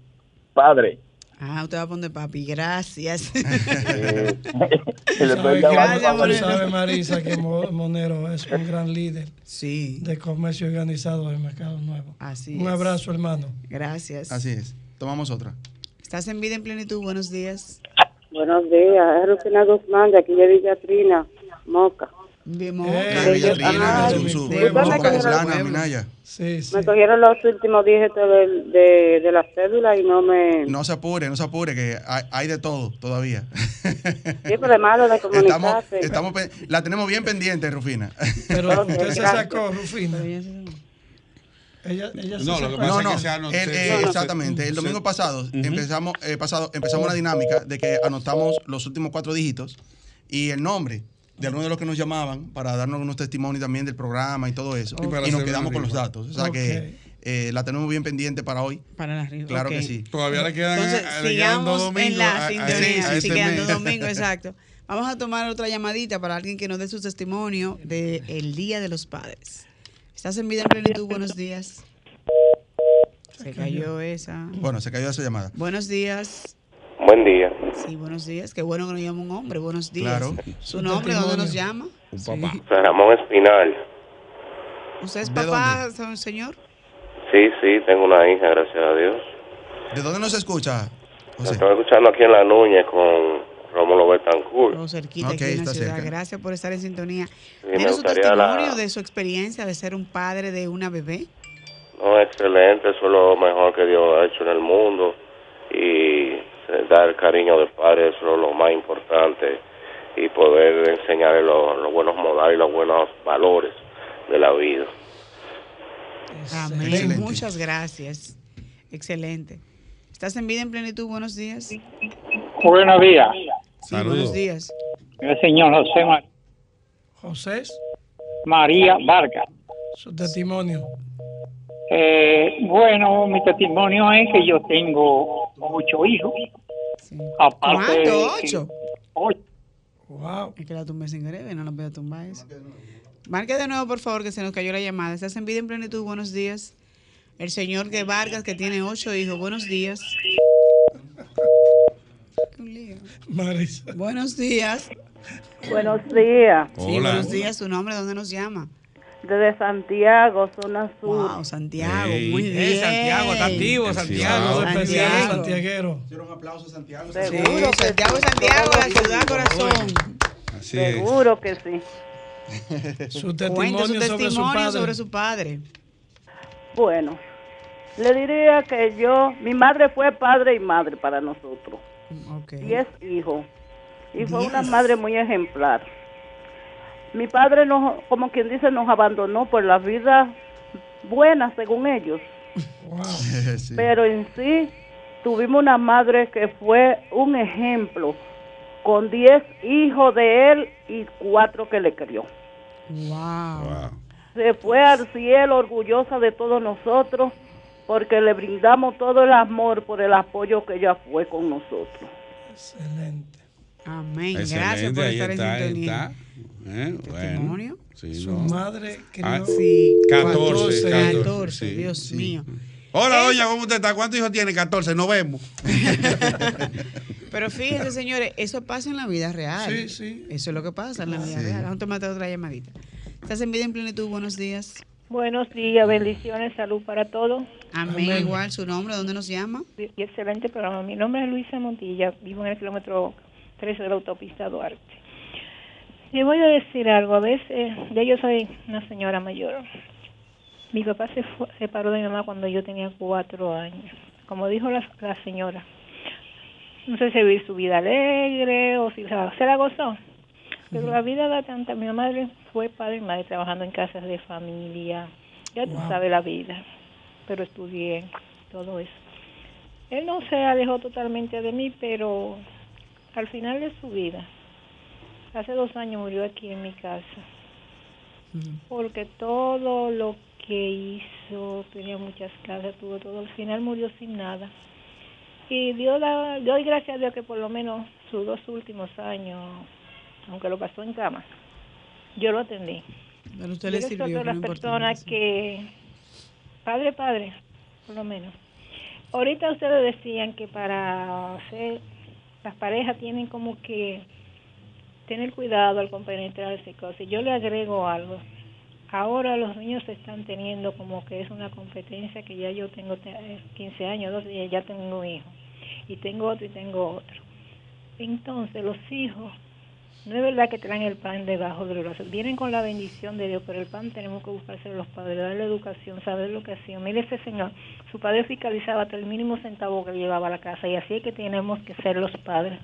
Speaker 11: padre.
Speaker 5: Ah, usted va a poner papi, gracias. [LAUGHS]
Speaker 11: Le
Speaker 3: Sabe
Speaker 5: Gracias, Monero.
Speaker 3: sabes, Marisa, que Mo- [LAUGHS] Monero es un gran líder
Speaker 5: Sí,
Speaker 3: de comercio organizado en Mercado Nuevo.
Speaker 5: así
Speaker 3: Un
Speaker 5: es.
Speaker 3: abrazo, hermano.
Speaker 5: Gracias.
Speaker 2: Así es. Tomamos otra.
Speaker 5: Estás en vida en plenitud, buenos días.
Speaker 12: Buenos días, es Rufina Guzmán de aquí de Villa Trina, Moca. ¿De. Me cogieron los últimos dígitos del- de, de la cédula y no me...
Speaker 2: No se apure, no se apure, que hay, hay de todo todavía.
Speaker 12: Sí, pero es malo de [LAUGHS]
Speaker 2: Estamos,
Speaker 12: comunicarse.
Speaker 2: estamos, pe- la tenemos bien pendiente, Rufina.
Speaker 3: Pero usted se sacó, Rufina. Ella, ella se
Speaker 10: No, lo
Speaker 3: sacó.
Speaker 10: que pasa
Speaker 2: No,
Speaker 10: es
Speaker 2: no,
Speaker 10: que se anotó-
Speaker 2: el-
Speaker 10: se-
Speaker 2: eh,
Speaker 10: se-
Speaker 2: exactamente. El
Speaker 10: se-
Speaker 2: domingo pasado, empezamos, eh, pasado empezamos una dinámica de que anotamos los últimos cuatro dígitos y el nombre de algunos de los que nos llamaban para darnos unos testimonios también del programa y todo eso.
Speaker 10: Y
Speaker 2: nos quedamos con los datos. O sea que eh, la tenemos bien pendiente para hoy.
Speaker 5: Para la rifa.
Speaker 2: Claro que sí.
Speaker 10: Todavía le quedan,
Speaker 5: Entonces,
Speaker 10: le quedan dos
Speaker 5: sigamos
Speaker 10: domingos
Speaker 5: en la sintonía. sí,
Speaker 10: ese
Speaker 5: quedan
Speaker 10: mes.
Speaker 5: dos domingos, [LAUGHS] exacto. Vamos a tomar otra llamadita para alguien que nos dé su testimonio del Día de los Padres. Estás en vida en plenitud, buenos días. Se cayó esa.
Speaker 2: Bueno, se cayó esa llamada.
Speaker 5: Buenos días.
Speaker 13: Buen día.
Speaker 5: Sí, buenos días. Qué bueno que nos llama un hombre. Buenos días.
Speaker 2: Claro.
Speaker 5: ¿Su nombre? ¿Dónde nos llama?
Speaker 10: Un papá.
Speaker 13: San Ramón Espinal.
Speaker 5: ¿Usted es
Speaker 2: ¿De
Speaker 5: papá, señor?
Speaker 13: Sí, sí, tengo una hija, gracias a Dios.
Speaker 2: ¿De dónde nos escucha?
Speaker 13: Me Estoy escuchando aquí en La Núñez con Rómulo Betancourt.
Speaker 5: O cerquita
Speaker 2: Ok,
Speaker 5: aquí en la ciudad.
Speaker 2: cerca.
Speaker 5: Gracias por estar en sintonía.
Speaker 13: me
Speaker 5: ¿Tiene su
Speaker 13: gustaría la-
Speaker 5: testimonio de su experiencia de ser un padre de una bebé?
Speaker 13: No, excelente, eso es lo mejor que Dios ha hecho en el mundo. Y dar cariño de padre, eso es lo más importante. Y poder enseñarle los, los buenos modales y los buenos valores de la vida.
Speaker 5: Amén.
Speaker 2: Excelente.
Speaker 5: Muchas gracias. Excelente. ¿Estás en vida en plenitud? Buenos días.
Speaker 14: Buenos días.
Speaker 5: Sí, buenos días.
Speaker 14: El señor José Ma-
Speaker 3: José,
Speaker 14: María Vargas.
Speaker 3: su testimonio.
Speaker 14: Eh, bueno, mi testimonio es que yo tengo ocho hijos. Aparte
Speaker 5: ¿Cuánto?
Speaker 14: de-
Speaker 5: ¿Ocho?
Speaker 14: Ocho.
Speaker 3: Wow.
Speaker 5: Es que la tumbé sin querer, no la voy a tumbar eso. Marque de nuevo, por favor, que se nos cayó la llamada. ¿Estás en vida en plenitud? Buenos días. El señor que Vargas, que tiene ocho hijos. Buenos días. Qué un lío.
Speaker 3: Marisa.
Speaker 5: Buenos días.
Speaker 12: Buenos días.
Speaker 5: Sí, buenos días. ¿Su nombre? ¿Dónde nos llama?
Speaker 12: Desde Santiago, zona sur.
Speaker 5: Wow, Santiago. Muy
Speaker 10: Eh,
Speaker 5: bien.
Speaker 4: Santiago, está activo, Santiago.
Speaker 5: Santiago.
Speaker 3: santiaguero.
Speaker 2: un aplauso a Santiago.
Speaker 5: Sí,
Speaker 12: Seguro que
Speaker 5: Santiago,
Speaker 12: sí.
Speaker 5: Santiago, la ciudad corazón.
Speaker 10: Así es.
Speaker 12: Seguro que sí.
Speaker 3: Su
Speaker 5: Cuenta
Speaker 3: testimonio,
Speaker 5: su
Speaker 3: sobre su
Speaker 5: testimonio
Speaker 3: padre.
Speaker 5: sobre su padre.
Speaker 12: Bueno, le diría que yo, mi madre fue padre y madre para nosotros.
Speaker 5: Ok.
Speaker 12: Diez hijos. Y fue una madre muy ejemplar. Mi padre, nos, como quien dice, nos abandonó por la vida buena, según ellos. [LAUGHS]
Speaker 2: Sí.
Speaker 12: Pero en sí, tuvimos una madre que fue un ejemplo, con diez hijos de él y cuatro que le crió.
Speaker 5: Wow.
Speaker 12: Se fue al cielo orgullosa de todos nosotros porque le brindamos todo el amor por el apoyo que ella fue con nosotros.
Speaker 3: Excelente.
Speaker 5: Amén. Gracias
Speaker 10: Excelente,
Speaker 5: por
Speaker 10: ahí
Speaker 5: estar
Speaker 10: está,
Speaker 5: en sintonía.
Speaker 10: está. Eh,
Speaker 5: Testimonio.
Speaker 10: Bueno, sí,
Speaker 3: Su
Speaker 10: no.
Speaker 3: madre crió
Speaker 10: Ah,
Speaker 5: Sí.
Speaker 10: 14, 14,
Speaker 5: 14,
Speaker 10: sí,
Speaker 5: Dios
Speaker 10: sí.
Speaker 5: mío.
Speaker 10: Hola, doña, ¿cómo usted está? ¿Cuántos hijos tiene? 14, nos vemos. [LAUGHS]
Speaker 5: Pero fíjense, señores, eso pasa en la vida real.
Speaker 3: Sí, sí.
Speaker 5: Eso es lo que pasa en la vida
Speaker 2: Sí.
Speaker 5: real. Vamos a tomarte otra llamadita. Estás en vida en plenitud. Buenos días.
Speaker 15: Buenos días, bendiciones, salud para todos.
Speaker 5: Amén. Igual, su nombre, ¿dónde nos llama?
Speaker 15: Y excelente programa. Mi nombre es Luisa Montilla, vivo en el kilómetro 13 de la autopista Duarte. Le voy a decir algo, a veces, ya yo soy una señora mayor. Mi papá se fue- separó de mi mamá cuando yo tenía cuatro años. Como dijo la, la señora, no sé si vivir su vida alegre o si se, se la gozó. Pero la vida da tanta. Mi madre fue padre y madre trabajando en casas de familia. Ya tú
Speaker 16: Wow.
Speaker 15: sabes la vida. Pero estudié todo eso. Él no se alejó totalmente de mí, pero al final de su vida, hace dos años murió aquí en mi casa. Porque todo lo que hizo, tenía muchas casas, tuvo todo, al final murió sin nada. Y Dios da, doy gracias a Dios que por lo menos sus dos últimos años, aunque lo pasó en cama, yo lo atendí.
Speaker 5: Pero usted
Speaker 15: Yo
Speaker 5: le sirvió. no
Speaker 15: las personas que, padre, padre, por lo menos. Ahorita ustedes decían que para hacer, las parejas tienen como que tener cuidado al compenetrarse cosas. Yo le agrego algo. Ahora los niños se están teniendo como que es una competencia que ya yo tengo te- eh, 15 años, 12 y ya tengo un hijo. Y tengo otro y tengo otro. Entonces los hijos No es verdad que traen el pan debajo de los brazos. Vienen con la bendición de Dios, pero el pan tenemos que buscarse los padres, darle educación, saber lo que hacían. Mire ese señor, su padre fiscalizaba hasta el mínimo centavo que llevaba a la casa y así es que tenemos que ser los padres.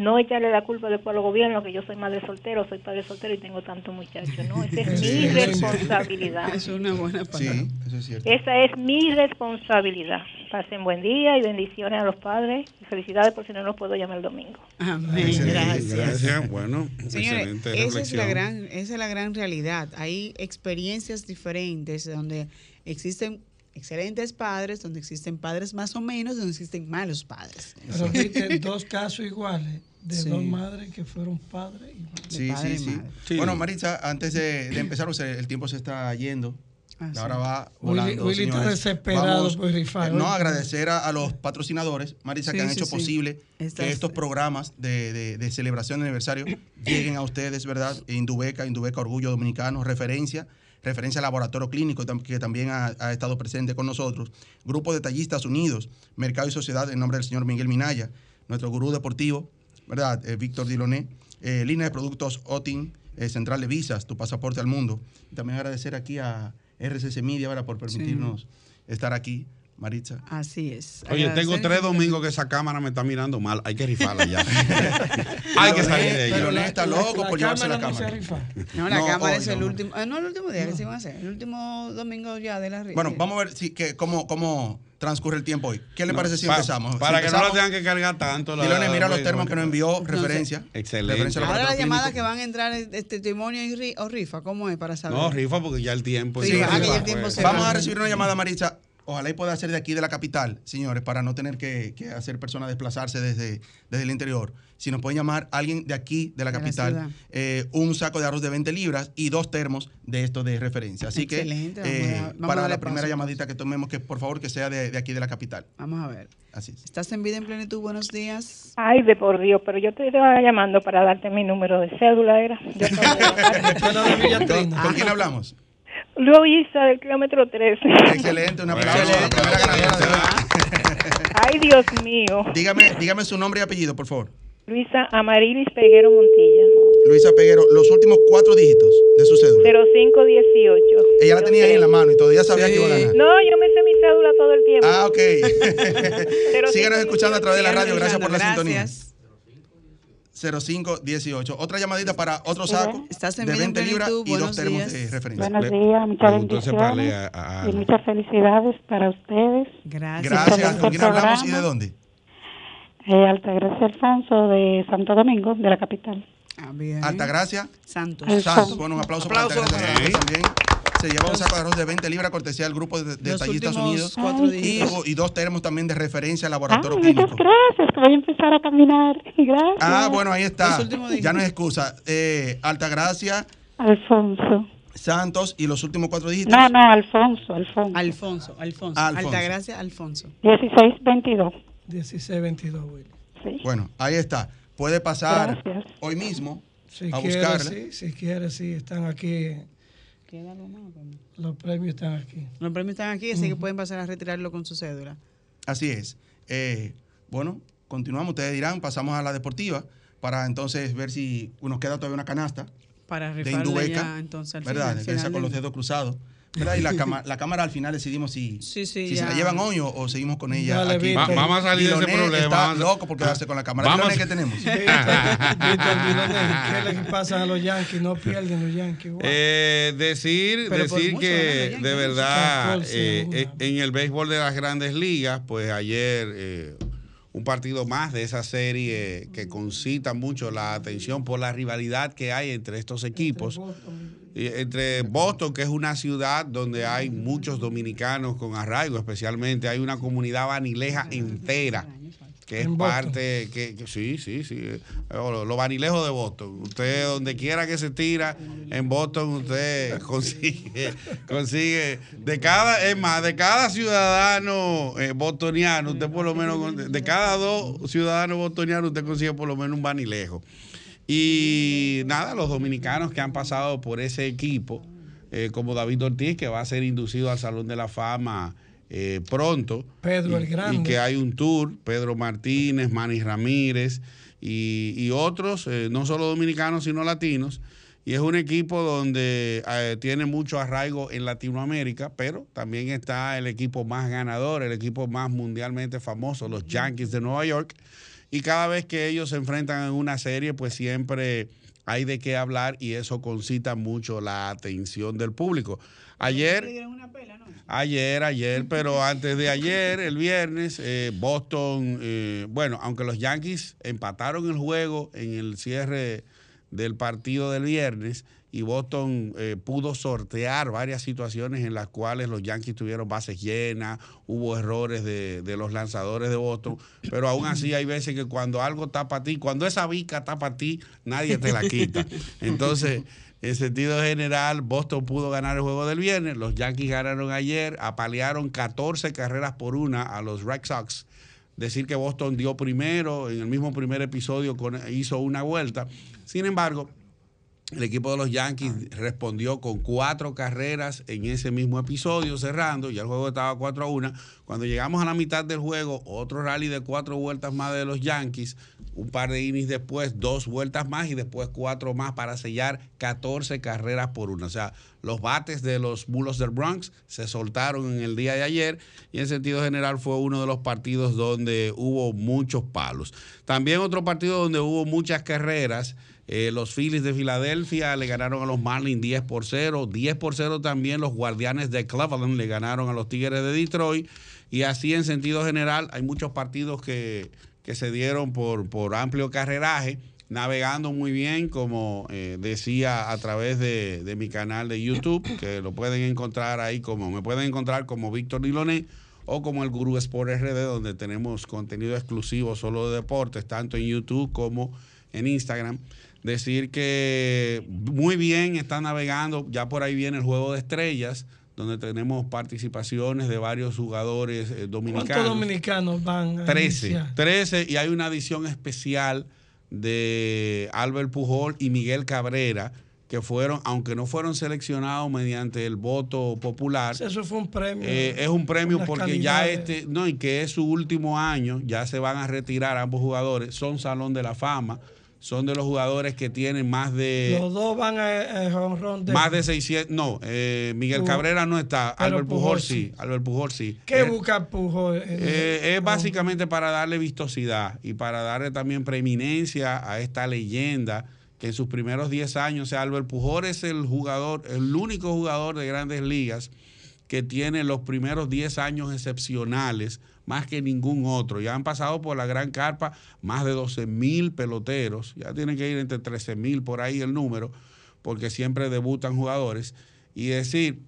Speaker 15: No echarle la culpa después al gobierno que yo soy madre soltero, soy padre soltero y tengo tantos muchachos. No, esa es mi responsabilidad.
Speaker 5: Es una buena palabra.
Speaker 2: Sí, eso es cierto.
Speaker 15: Esa es mi responsabilidad. Pasen buen día y bendiciones a los padres. Y felicidades por si no los puedo llamar el domingo.
Speaker 5: Amén. Gracias.
Speaker 10: gracias. Bueno,
Speaker 5: Señores,
Speaker 10: excelente
Speaker 5: esa es, la gran, esa es la gran realidad. Hay experiencias diferentes donde existen excelentes padres, donde existen padres más o menos, donde existen malos padres.
Speaker 3: Pero viste dos casos iguales de
Speaker 5: Sí.
Speaker 3: dos madres que fueron padres y madres.
Speaker 2: Sí,
Speaker 5: padre
Speaker 2: sí,
Speaker 5: y
Speaker 2: sí,
Speaker 5: madre.
Speaker 2: Bueno, Maritza, antes de, de empezar, o sea, el tiempo se está yendo.
Speaker 5: Ah,
Speaker 2: La hora
Speaker 5: sí.
Speaker 2: va
Speaker 3: Willy-
Speaker 2: volando.
Speaker 3: Willy está
Speaker 2: señores.
Speaker 3: desesperado por rifar.
Speaker 2: eh, No, agradecer a, a los patrocinadores, Marisa, que
Speaker 5: Sí,
Speaker 2: han
Speaker 5: sí,
Speaker 2: hecho
Speaker 5: sí.
Speaker 2: posible
Speaker 5: Esta
Speaker 2: que
Speaker 5: es-
Speaker 2: estos programas de, de- de celebración de aniversario [COUGHS] lleguen a ustedes, ¿verdad? Indubeca, Indubeca Orgullo Dominicano, referencia, referencia al Laboratorio Clínico, que también ha, ha estado presente con nosotros, Grupo de Tallistas Unidos, Mercado y Sociedad, en nombre del señor Miguel Minaya, nuestro gurú deportivo, ¿verdad? Eh, Víctor Diloné, eh, línea de productos OTIN, eh, Central de Visas, tu pasaporte al mundo. También agradecer aquí a RCC Media, ¿verdad? Por permitirnos estar aquí, Maritza.
Speaker 5: Así es.
Speaker 10: Oye, tengo
Speaker 5: Agradecer-
Speaker 10: tres domingos que esa cámara me está mirando mal. Hay que rifarla ya. [LAUGHS] Hay que salir de
Speaker 2: Pero
Speaker 10: ella.
Speaker 2: no está loco por llevarse la
Speaker 3: no se
Speaker 2: cámara.
Speaker 3: rifa.
Speaker 5: No, la
Speaker 2: No,
Speaker 5: cámara es el
Speaker 2: no.
Speaker 5: último. ah, no, el último día que se van a hacer. El último domingo ya de la
Speaker 2: Bueno, vamos a ver si, que, cómo, cómo transcurre el tiempo hoy. ¿Qué le
Speaker 10: No,
Speaker 2: parece si
Speaker 10: pa-
Speaker 2: empezamos?
Speaker 10: Para
Speaker 2: Si
Speaker 10: que no la
Speaker 2: empezamos,
Speaker 10: tengan que cargar tanto. la-
Speaker 2: Diloné, mira los
Speaker 10: la-
Speaker 2: termos que nos envió,
Speaker 5: sé.
Speaker 2: referencia.
Speaker 10: Excelente.
Speaker 2: Referencia
Speaker 5: Ahora las llamadas que van a entrar es de testimonio y ri- o rifa, ¿cómo es para saber?
Speaker 10: No, rifa porque ya el tiempo.
Speaker 5: Sí,
Speaker 10: ya
Speaker 5: ya el tiempo
Speaker 10: pues.
Speaker 5: se
Speaker 2: Vamos
Speaker 5: va.
Speaker 2: a recibir una llamada, Maritza. Ojalá y pueda ser de aquí, de la capital, señores, para no tener que, que hacer personas desplazarse desde, desde el interior. Si nos pueden llamar alguien de aquí, de la
Speaker 5: De
Speaker 2: capital, eh, un saco de arroz de 20 libras y dos termos de esto de referencia. Así
Speaker 5: Excelente,
Speaker 2: que
Speaker 5: vamos
Speaker 2: eh,
Speaker 5: a- vamos a
Speaker 2: para la primera
Speaker 5: paso,
Speaker 2: llamadita que tomemos, que por favor que sea de, de aquí, de la capital.
Speaker 5: Vamos a ver.
Speaker 2: Así es.
Speaker 5: ¿Estás en vida en plenitud? Buenos días.
Speaker 15: Ay, de por Dios, pero yo te estaba llamando para darte mi número de cédula, era. [LAUGHS] Yo acabo de-
Speaker 2: ¿Con, con quién hablamos?
Speaker 15: Luisa del kilómetro 13.
Speaker 2: Excelente, un aplauso a la primera ganadora de hoy.
Speaker 15: Ay, Dios mío.
Speaker 2: Dígame, dígame su nombre y apellido, por favor.
Speaker 15: Luisa Amarilis Peguero Montilla.
Speaker 2: Luisa Peguero, los últimos cuatro dígitos de su cédula.
Speaker 15: 0518.
Speaker 2: Ella la tenía ahí en la mano y todavía sabía que iba a ganar.
Speaker 15: No, yo me sé mi cédula todo el tiempo.
Speaker 2: Ah, ok. [LAUGHS] Síganos
Speaker 15: sí,
Speaker 2: escuchando a través de la radio. Gracias por la
Speaker 5: escuchando,
Speaker 2: sintonía.
Speaker 5: Gracias.
Speaker 2: 0518. Otra llamadita para otro saco
Speaker 5: Estás en
Speaker 2: de
Speaker 5: vida en
Speaker 2: 20 libras y dos termos
Speaker 5: días.
Speaker 2: de referencia.
Speaker 16: Buenos días, muchas bendiciones
Speaker 10: a- a
Speaker 16: y muchas felicidades para ustedes.
Speaker 5: Gracias.
Speaker 2: Gracias. ¿Con quién hablamos y de dónde?
Speaker 16: Eh, Altagracia Alfonso de Santo Domingo, de la capital.
Speaker 5: Ah, bien.
Speaker 2: Altagracia
Speaker 5: Santos.
Speaker 2: Santos. Bueno, un aplauso,
Speaker 5: Aplauso.
Speaker 2: para Altagracia también. Se lleva un saco de arroz de 20 libras cortesía del grupo de, de Tallistas Unidos
Speaker 5: cuatro
Speaker 2: y, dos termos también de referencia al
Speaker 16: Ah,
Speaker 2: laboratorio
Speaker 16: muchas
Speaker 2: clínico.
Speaker 16: gracias, que voy a empezar a caminar. [LAUGHS] Gracias.
Speaker 2: Ah, bueno, ahí está. Ya no es excusa. Eh, Altagracia,
Speaker 16: Alfonso.
Speaker 2: Santos y los últimos cuatro dígitos.
Speaker 16: No, no, Alfonso, Alfonso.
Speaker 5: Alfonso, Alfonso.
Speaker 2: Alfonso.
Speaker 5: Altagracia, Alfonso.
Speaker 16: 1622.
Speaker 3: 1622, Willy.
Speaker 16: Sí.
Speaker 2: Bueno, ahí está. Puede pasar
Speaker 16: Gracias.
Speaker 2: hoy mismo
Speaker 3: Si
Speaker 2: a
Speaker 3: quiere,
Speaker 2: buscarla.
Speaker 3: sí, si quiere, sí, están aquí.
Speaker 5: Queda algo más.
Speaker 3: Los premios están aquí.
Speaker 5: Los premios están aquí, así que pueden pasar a retirarlo con su cédula.
Speaker 2: Así es. Eh, bueno, continuamos. Ustedes dirán, pasamos a la deportiva para entonces ver si nos queda todavía una canasta
Speaker 5: Para
Speaker 2: de
Speaker 5: rifarle
Speaker 2: Indubeca.
Speaker 5: ya, entonces, al
Speaker 2: ¿Verdad?
Speaker 5: final-
Speaker 2: con los dedos cruzados. ¿Verdad? Y la, cama- [LAUGHS] la cámara al final decidimos si,
Speaker 5: Sí, sí,
Speaker 2: si se la llevan hoy o, o seguimos con ella.
Speaker 3: Dale,
Speaker 2: aquí.
Speaker 10: Va- vamos a salir de ese problema.
Speaker 2: Está
Speaker 10: Vamos a-
Speaker 2: loco por quedarse con la cámara.
Speaker 10: Vamos-
Speaker 2: ¿qué tenemos? [LAUGHS]
Speaker 3: ¿qué es lo que pasa a los Yankees? No pierden los Yankees. Wow.
Speaker 10: Eh, decir
Speaker 5: Pero
Speaker 10: decir que de verdad
Speaker 3: 14
Speaker 10: eh, eh, en el béisbol de las grandes ligas, pues ayer eh, un partido más de esa serie que concita mucho la atención por la rivalidad que hay entre estos equipos. Y entre Boston, que es una ciudad donde hay muchos dominicanos con arraigo, especialmente hay una comunidad vanileja entera que es parte que, que- sí, sí, sí, los lo vanilejos de Boston. Usted donde quiera que se tira en Boston usted [LAUGHS] consigue consigue de cada es más de cada ciudadano eh, bostoniano, usted por lo menos de cada dos ciudadanos bostonianos usted consigue por lo menos un vanilejo. Y nada, los dominicanos que han pasado por ese equipo, eh, como David Ortiz, que va a ser inducido al Salón de la Fama eh, pronto.
Speaker 3: Pedro
Speaker 10: y,
Speaker 3: el Grande.
Speaker 10: Y que hay un tour, Pedro Martínez, Manny Ramírez y, y otros, eh, no solo dominicanos, sino latinos. Y es un equipo donde eh, tiene mucho arraigo en Latinoamérica, pero también está el equipo más ganador, el equipo más mundialmente famoso, los Yankees de Nueva York. Y cada vez que ellos se enfrentan en una serie, pues siempre hay de qué hablar y eso concita mucho la atención del público. Ayer, ayer, ayer, pero [LAUGHS] antes de ayer, el viernes, eh, Boston, eh, bueno, aunque los Yankees empataron el juego en el cierre del partido del viernes y Boston eh, pudo sortear varias situaciones en las cuales los Yankees tuvieron bases llenas, hubo errores de, de los lanzadores de Boston, pero aún así hay veces que cuando algo está para ti, cuando esa bica está para ti, nadie te la quita. [LAUGHS] Entonces, en sentido general, Boston pudo ganar el juego del viernes, los Yankees ganaron ayer, apalearon 14 carreras por una a los Red Sox decir que Boston dio primero, en el mismo primer episodio hizo una vuelta. Sin embargo, el equipo de los Yankees respondió con cuatro carreras en ese mismo episodio, cerrando, ya el juego estaba 4 a 1. Cuando llegamos a la mitad del juego, otro rally de cuatro vueltas más de los Yankees, un par de innings después, dos vueltas más y después cuatro más para sellar 14 carreras por una. O sea, los bates de los Mulos del Bronx se soltaron en el día de ayer y en sentido general fue uno de los partidos donde hubo muchos palos. También otro partido donde hubo muchas carreras. Eh, los Phillies de Filadelfia le ganaron a los Marlins 10 por 0. 10 por 0 también los Guardianes de Cleveland le ganaron a los Tigres de Detroit. Y así en sentido general hay muchos partidos que, que se dieron por, por amplio carreraje, navegando muy bien, como eh, decía a través de, de, mi canal de YouTube, que lo pueden encontrar ahí como, me pueden encontrar como Víctor Diloné o como el Gurú Sport RD, donde tenemos contenido exclusivo solo de deportes, tanto en YouTube como en Instagram. Decir que muy bien están navegando, ya por ahí viene el juego de estrellas, donde tenemos participaciones de varios jugadores eh, dominicanos.
Speaker 3: ¿Cuántos dominicanos van? A
Speaker 10: 13,
Speaker 3: iniciar?
Speaker 10: 13 y hay una edición especial de Albert Pujol y Miguel Cabrera que fueron, aunque no fueron seleccionados mediante el voto popular.
Speaker 3: Eso fue un premio.
Speaker 10: Eh, es un premio porque ya este, no, y que es su último año, ya se van a retirar ambos jugadores, son Salón de la Fama, son de los jugadores que tienen más de...
Speaker 3: Los dos van a, a jonrón de-
Speaker 10: Más de 600, no, eh, Miguel. Cabrera no está,
Speaker 3: Pero
Speaker 10: Albert Pujol,
Speaker 3: Pujol
Speaker 10: sí, Albert Pujol sí.
Speaker 3: ¿Qué
Speaker 10: Eh,
Speaker 3: busca Pujol?
Speaker 10: eh, es básicamente para darle vistosidad y para darle también preeminencia a esta leyenda que en sus primeros 10 años, o sea, Albert Pujol es el jugador, el único jugador de grandes ligas que tiene los primeros 10 años excepcionales, más que ningún otro. Ya han pasado por la gran carpa más de 12 mil peloteros, ya tienen que ir entre 13 mil por ahí el número, porque siempre debutan jugadores. Y decir,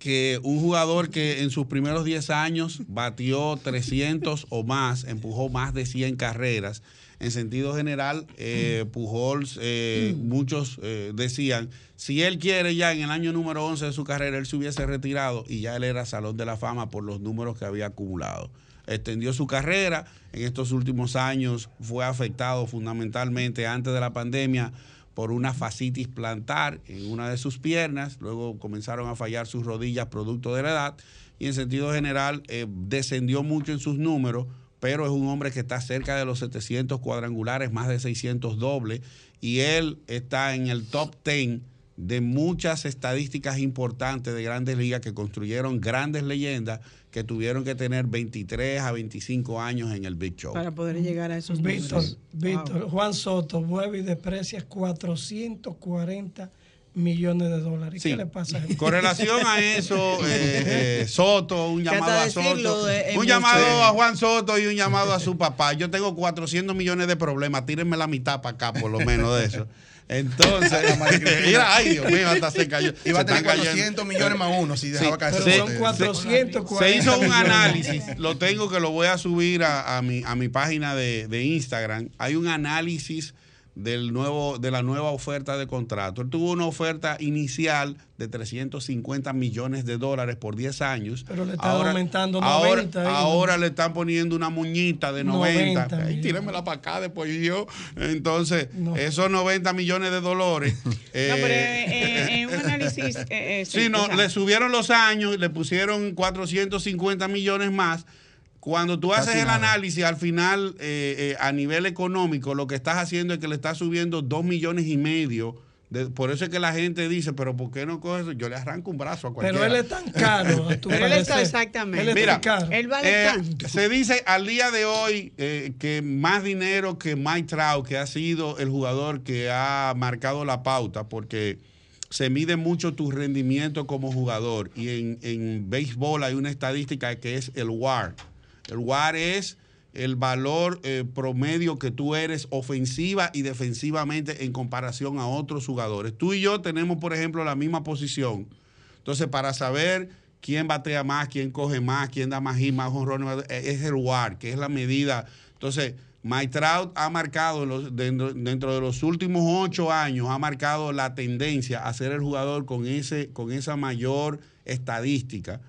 Speaker 10: que un jugador que en sus primeros 10 años batió 300 o más, empujó más de 100 carreras. En sentido general, eh, Pujols, eh, muchos eh, decían, si él quiere ya en el año número 11 de su carrera, él se hubiese retirado y ya él era Salón de la Fama por los números que había acumulado. Extendió su carrera, en estos últimos años fue afectado fundamentalmente antes de la pandemia por una fascitis plantar en una de sus piernas, luego comenzaron a fallar sus rodillas producto de la edad y en sentido general eh, descendió mucho en sus números, pero es un hombre que está cerca de los 700 cuadrangulares, más de 600 dobles y él está en el top 10 de muchas estadísticas importantes de grandes ligas que construyeron grandes leyendas que tuvieron que tener 23 a 25 años en el Big Show.
Speaker 5: Para poder llegar a esos
Speaker 3: Víctor. Víctor, Juan Soto vuelve y deprecia 440 millones de dólares. ¿Y
Speaker 10: Sí.
Speaker 3: ¿Qué le pasa a él?
Speaker 10: Con relación a eso, [LAUGHS] eh, eh, Soto, un llamado a Soto,
Speaker 5: de- es
Speaker 10: un
Speaker 5: mucho.
Speaker 10: llamado a Juan Soto y un llamado a su papá. Yo tengo 400 millones de problemas, tírenme la mitad para acá, por lo menos de eso. Entonces, [LAUGHS] mira, ay Dios mío, hasta se cayó.
Speaker 2: Iba a
Speaker 10: se
Speaker 2: tener
Speaker 10: están cayendo.
Speaker 2: 400 millones más uno si dejaba caer
Speaker 10: se-
Speaker 2: ese
Speaker 3: son
Speaker 2: bote.
Speaker 3: 440
Speaker 10: se hizo un análisis, lo tengo que lo voy a subir a, a mi, a mi página de, de Instagram. Hay un análisis del nuevo, de la nueva oferta de contrato. Él tuvo una oferta inicial de 350 millones de dólares por 10 años.
Speaker 3: Pero le están aumentando
Speaker 10: ahora,
Speaker 3: 90 ahí.
Speaker 10: ahora le están poniendo una muñita de 90.
Speaker 3: 90
Speaker 10: Ay, tíramela para acá después yo. Entonces, esos 90 millones de dólares. [LAUGHS]
Speaker 5: No, pero
Speaker 10: eh,
Speaker 5: eh, en un análisis. eh, eh, [LAUGHS]
Speaker 10: Sí, no,
Speaker 5: o sea,
Speaker 10: le subieron los años, le pusieron 450 millones más. Cuando tú haces
Speaker 2: Casi
Speaker 10: el
Speaker 2: nada.
Speaker 10: análisis, al final, eh, eh, a nivel económico, lo que estás haciendo es que le estás subiendo 2 millones y medio. De- por eso es que la gente dice, pero ¿por qué no coges eso? Yo le arranco un brazo a cualquiera.
Speaker 3: Pero él es tan caro. [LAUGHS]
Speaker 5: él está exactamente.
Speaker 3: Él es
Speaker 10: Mira,
Speaker 3: tan caro.
Speaker 5: Él vale
Speaker 10: Eh,
Speaker 5: tanto.
Speaker 10: se dice al día de hoy eh, que más dinero que Mike Trout, que ha sido el jugador que ha marcado la pauta, porque se mide mucho tu rendimiento como jugador. Y en, en béisbol hay una estadística que es el WAR. El WAR es el valor eh, promedio que tú eres ofensiva y defensivamente en comparación a otros jugadores. Tú y yo tenemos, por ejemplo, la misma posición. Entonces, para saber quién batea más, quién coge más, quién da más hit, más jonrones, eh, es el WAR, que es la medida. Entonces, Mike Trout ha marcado dentro, dentro de los últimos ocho años, ha marcado la tendencia a ser el jugador con, ese, con esa mayor estadística.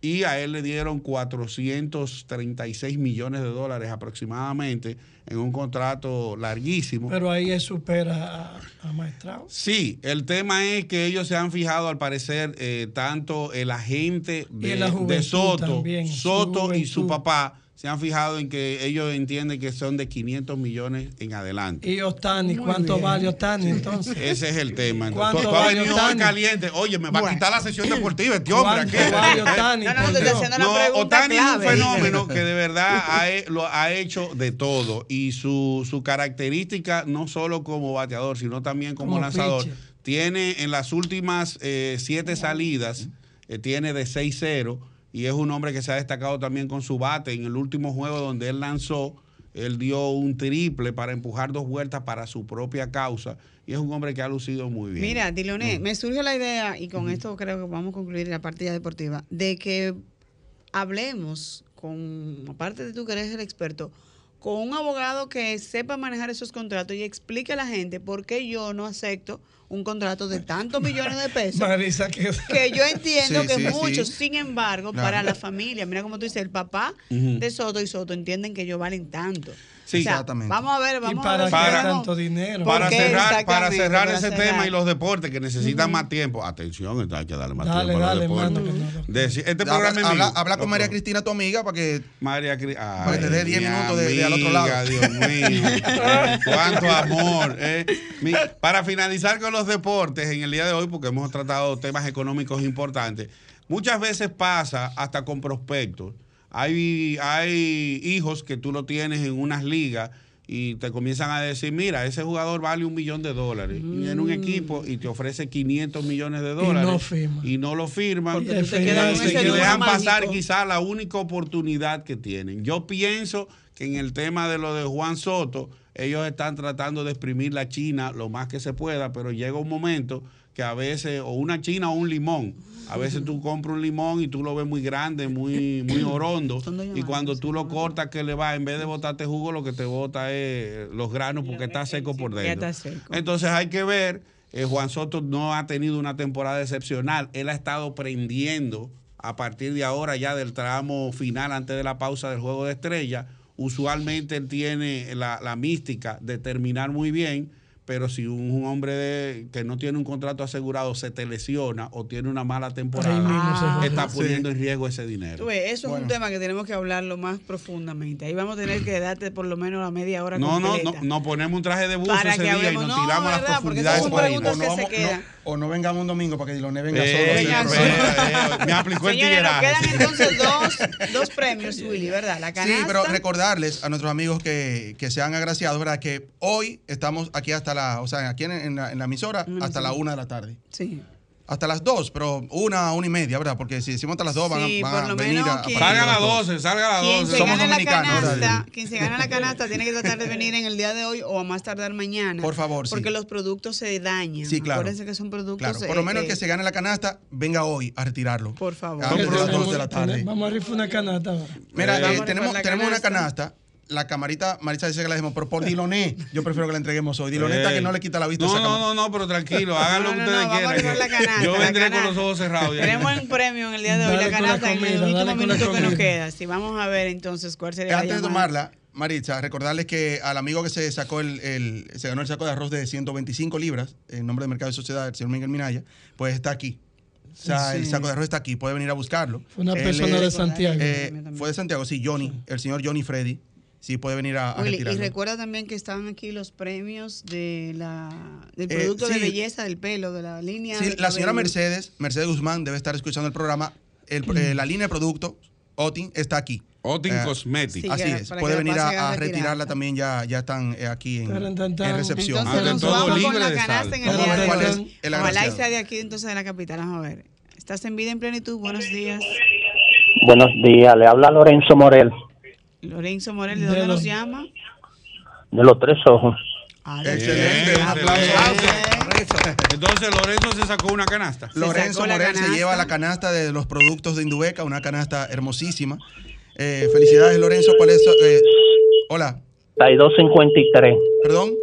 Speaker 10: Y a él le dieron 436 millones de dólares aproximadamente en un contrato larguísimo.
Speaker 3: Pero ahí él supera a, a Maestrao.
Speaker 10: Sí, el tema es que ellos se han fijado, al parecer, eh, tanto el agente de, de Soto,
Speaker 3: también,
Speaker 10: Soto y su papá se han fijado en que ellos entienden que son de 500 millones en adelante.
Speaker 3: Y Otani,
Speaker 5: Muy
Speaker 3: ¿cuánto
Speaker 5: bien.
Speaker 3: vale Otani entonces? [LAUGHS]
Speaker 10: Ese es el tema.
Speaker 3: ¿Cuánto
Speaker 10: Tú, tú has
Speaker 3: vale Otani?
Speaker 10: caliente. Oye, me va a quitar la sesión deportiva este hombre.
Speaker 3: ¿Cuánto
Speaker 10: aquí.
Speaker 3: vale Otani?
Speaker 5: No,
Speaker 10: es un fenómeno que de verdad ha, lo ha hecho de todo y su, su característica no solo como bateador, sino también como,
Speaker 3: Como
Speaker 10: lanzador.
Speaker 3: pitcher.
Speaker 10: Tiene en las últimas eh, siete salidas, eh, tiene de 6-0 y es un hombre que se ha destacado también con su bate. En el último juego donde él lanzó, él dio un triple para empujar dos vueltas para su propia causa y es un hombre que ha lucido muy bien.
Speaker 5: Mira, Diloné,
Speaker 10: Mm.
Speaker 5: me surge la idea, y con esto creo que vamos a concluir la parte ya deportiva, de que hablemos con, aparte de tú que eres el experto, con un abogado que sepa manejar esos contratos y explique a la gente por qué yo no acepto un contrato de tantos millones de pesos.
Speaker 3: Marisa, que
Speaker 5: que yo entiendo
Speaker 2: Sí,
Speaker 5: que
Speaker 2: sí,
Speaker 5: muchos,
Speaker 2: sí.
Speaker 5: sin embargo,
Speaker 2: Claro.
Speaker 5: para la familia, mira como tú dices, el papá de Soto y Soto entienden que ellos valen tanto.
Speaker 10: Sí,
Speaker 5: O sea,
Speaker 2: exactamente.
Speaker 5: Vamos a ver,
Speaker 3: ¿Y
Speaker 5: vamos
Speaker 3: para
Speaker 5: a ver.
Speaker 10: Para-
Speaker 3: tanto dinero?
Speaker 5: ¿Por
Speaker 10: Para
Speaker 5: qué?
Speaker 10: cerrar, para ese
Speaker 5: cerrar.
Speaker 10: tema y los deportes que necesitan más tiempo. Atención, hay que darle más
Speaker 3: Dale,
Speaker 10: tiempo a
Speaker 3: dale,
Speaker 10: los deportes.
Speaker 3: no-
Speaker 10: Decir- este
Speaker 2: Habla,
Speaker 10: programa es
Speaker 2: habla- con. María Cristina, tu amiga, para que
Speaker 10: María Cri-
Speaker 2: Para que te
Speaker 10: Ay,
Speaker 2: dé 10
Speaker 10: mi
Speaker 2: minutos de- de al otro lado.
Speaker 10: Dios mío. [LAUGHS] Eh, Cuánto amor. eh. Mi- para finalizar con los deportes en el día de hoy, porque hemos tratado temas económicos importantes, muchas veces pasa hasta con prospectos. Hay, hay hijos que tú lo tienes en unas ligas y te comienzan a decir, mira, ese jugador vale un millón de dólares. Y en un equipo y te ofrece 500 millones de dólares.
Speaker 3: no firma.
Speaker 10: Y no lo firman.
Speaker 3: Porque
Speaker 5: te
Speaker 10: Y
Speaker 5: número
Speaker 10: dejan pasar quizás la única oportunidad que tienen. Yo pienso que en el tema de lo de Juan Soto, ellos están tratando de exprimir la China lo más que se pueda, pero llega un momento que a veces, o una China o un limón, a veces tú compras un limón y tú lo ves muy grande, muy, muy orondo, y cuando tú lo cortas, que le va, en vez de botarte jugo, lo que te bota es los granos porque está seco por
Speaker 5: Ya
Speaker 10: dentro.
Speaker 5: está seco.
Speaker 10: Entonces hay que ver, eh, Juan Soto no ha tenido una temporada excepcional, él ha estado prendiendo a partir de ahora ya del tramo final antes de la pausa del juego de estrella. Usualmente él tiene la, la mística de terminar muy bien, pero si un, un hombre de- que no tiene un contrato asegurado se te lesiona o tiene una mala
Speaker 3: Ahí
Speaker 10: temporada,
Speaker 3: se
Speaker 10: está
Speaker 2: Sí.
Speaker 10: poniendo en riesgo ese
Speaker 5: Tú
Speaker 10: dinero.
Speaker 5: ves, eso es un tema que tenemos que hablarlo más profundamente. Ahí vamos a tener que darte por lo menos la media hora
Speaker 10: No, no,
Speaker 5: completa.
Speaker 10: no, nos ponemos un traje de buzo
Speaker 5: Para
Speaker 10: ese
Speaker 5: que
Speaker 10: día y nos
Speaker 5: No,
Speaker 10: tiramos a las profundidades marinas.
Speaker 5: preguntas
Speaker 2: o no, vamos- no- o no vengamos un domingo para que Diloné venga
Speaker 10: Eh,
Speaker 2: solo.
Speaker 5: Venga solo.
Speaker 10: eh, me aplicó el
Speaker 5: Señores, nos
Speaker 10: tigueraje.
Speaker 5: quedan entonces [LAUGHS] dos, dos premios, Willy, ¿verdad? La
Speaker 2: Sí, pero recordarles a nuestros amigos que, que se han agraciado, ¿verdad? Que hoy estamos aquí hasta la, o sea, aquí en, en la, en la emisora
Speaker 5: En la
Speaker 2: hasta la una de la tarde.
Speaker 5: Sí.
Speaker 2: Hasta las dos, pero una, una y media, ¿verdad? Porque si decimos hasta las dos, van, a-
Speaker 5: Sí,
Speaker 2: van
Speaker 5: por
Speaker 2: a
Speaker 5: lo
Speaker 2: venir
Speaker 5: menos
Speaker 2: a,
Speaker 10: Salga a
Speaker 2: las
Speaker 10: las
Speaker 2: dos.
Speaker 10: 12, salga a las
Speaker 5: Quien
Speaker 10: 12.
Speaker 5: se
Speaker 2: Somos
Speaker 5: gana la
Speaker 2: dominicanos,
Speaker 5: canasta, quien se gana la canasta tiene que tratar de venir en el día de hoy o a más tardar mañana.
Speaker 2: Por favor, sí.
Speaker 5: Porque los productos se dañan.
Speaker 2: Sí, claro.
Speaker 5: Acuérdense que son productos.
Speaker 2: Claro, por lo
Speaker 5: eh,
Speaker 2: menos el
Speaker 5: eh,
Speaker 2: que se gane la canasta, venga hoy a retirarlo.
Speaker 5: Por favor.
Speaker 2: Antes de las
Speaker 3: Tenemos-
Speaker 2: 2 de la tarde.
Speaker 3: Vamos a rifar una canasta ahora.
Speaker 2: Mira,
Speaker 10: Eh,
Speaker 2: eh, tenemos, tenemos una
Speaker 5: canasta.
Speaker 2: La camarita, Marisa dice que la dejemos, pero por [LAUGHS] Diloné, yo prefiero que la entreguemos hoy. Diloné está que no le quita la vista a
Speaker 10: No,
Speaker 2: esa
Speaker 10: no, no, no, pero tranquilo, hagan lo que
Speaker 5: No, no,
Speaker 10: ustedes
Speaker 5: no, vamos a
Speaker 10: quieran. yo
Speaker 5: la
Speaker 10: vendré con los ojos cerrados.
Speaker 5: Tenemos un premio en el día de hoy,
Speaker 2: Dale
Speaker 5: la canasta, en el último minuto que nos queda. Si vamos a ver entonces cuál sería la
Speaker 2: Antes de tomarla, Maritza, recordarles que al amigo que se sacó el, el- se ganó el saco de arroz de 125 libras, en nombre de Mercado de Sociedad, el señor Miguel Minaya, pues está aquí. O sea,
Speaker 3: Sí.
Speaker 2: el saco de arroz está aquí, puede venir a buscarlo.
Speaker 3: Fue una
Speaker 2: Él
Speaker 3: persona
Speaker 2: es-
Speaker 3: de Santiago.
Speaker 2: eh, fue de Santiago, sí, Johnny, el señor Johnny Freddy. Sí, puede venir a, a
Speaker 5: Willy, y recuerda también que están aquí los premios de la, del
Speaker 2: Eh,
Speaker 5: producto de belleza del pelo, de la línea.
Speaker 2: Sí, la señora
Speaker 5: cabello.
Speaker 2: Mercedes, Mercedes Guzmán, debe estar escuchando el programa. El- [CLEARS THROAT] eh, la línea de producto, Otin, está aquí.
Speaker 10: Otin
Speaker 2: Eh,
Speaker 10: Cosmetics. Sí,
Speaker 2: Así es. Puede venir
Speaker 5: a
Speaker 2: a, a
Speaker 5: retirar.
Speaker 2: retirarla también, ya, ya están eh, aquí en,
Speaker 3: Tan, tan, tan.
Speaker 2: en recepción.
Speaker 5: Entonces
Speaker 10: Ante
Speaker 5: nos
Speaker 10: todo,
Speaker 5: vamos con la canasta en el día
Speaker 2: ver
Speaker 5: de
Speaker 2: cuál
Speaker 5: hoy.
Speaker 2: es el
Speaker 5: Ojalá y sea de aquí entonces de la capital. Vamos a ver. Estás en vida en plenitud. Buenos días.
Speaker 17: Buenos días, le habla Lorenzo Morel,
Speaker 5: Lorenzo Morel, ¿de
Speaker 3: De
Speaker 5: dónde
Speaker 3: los-
Speaker 5: nos llama?
Speaker 17: de los Tres Ojos.
Speaker 2: Excelente, un aplauso.
Speaker 10: Entonces Lorenzo se sacó una canasta.
Speaker 2: Lorenzo Morel se lleva la canasta de los productos de Indubeca, una canasta hermosísima. Eh, felicidades, Lorenzo. ¿Cuál es? eh, hola,
Speaker 17: 3253,
Speaker 2: perdón.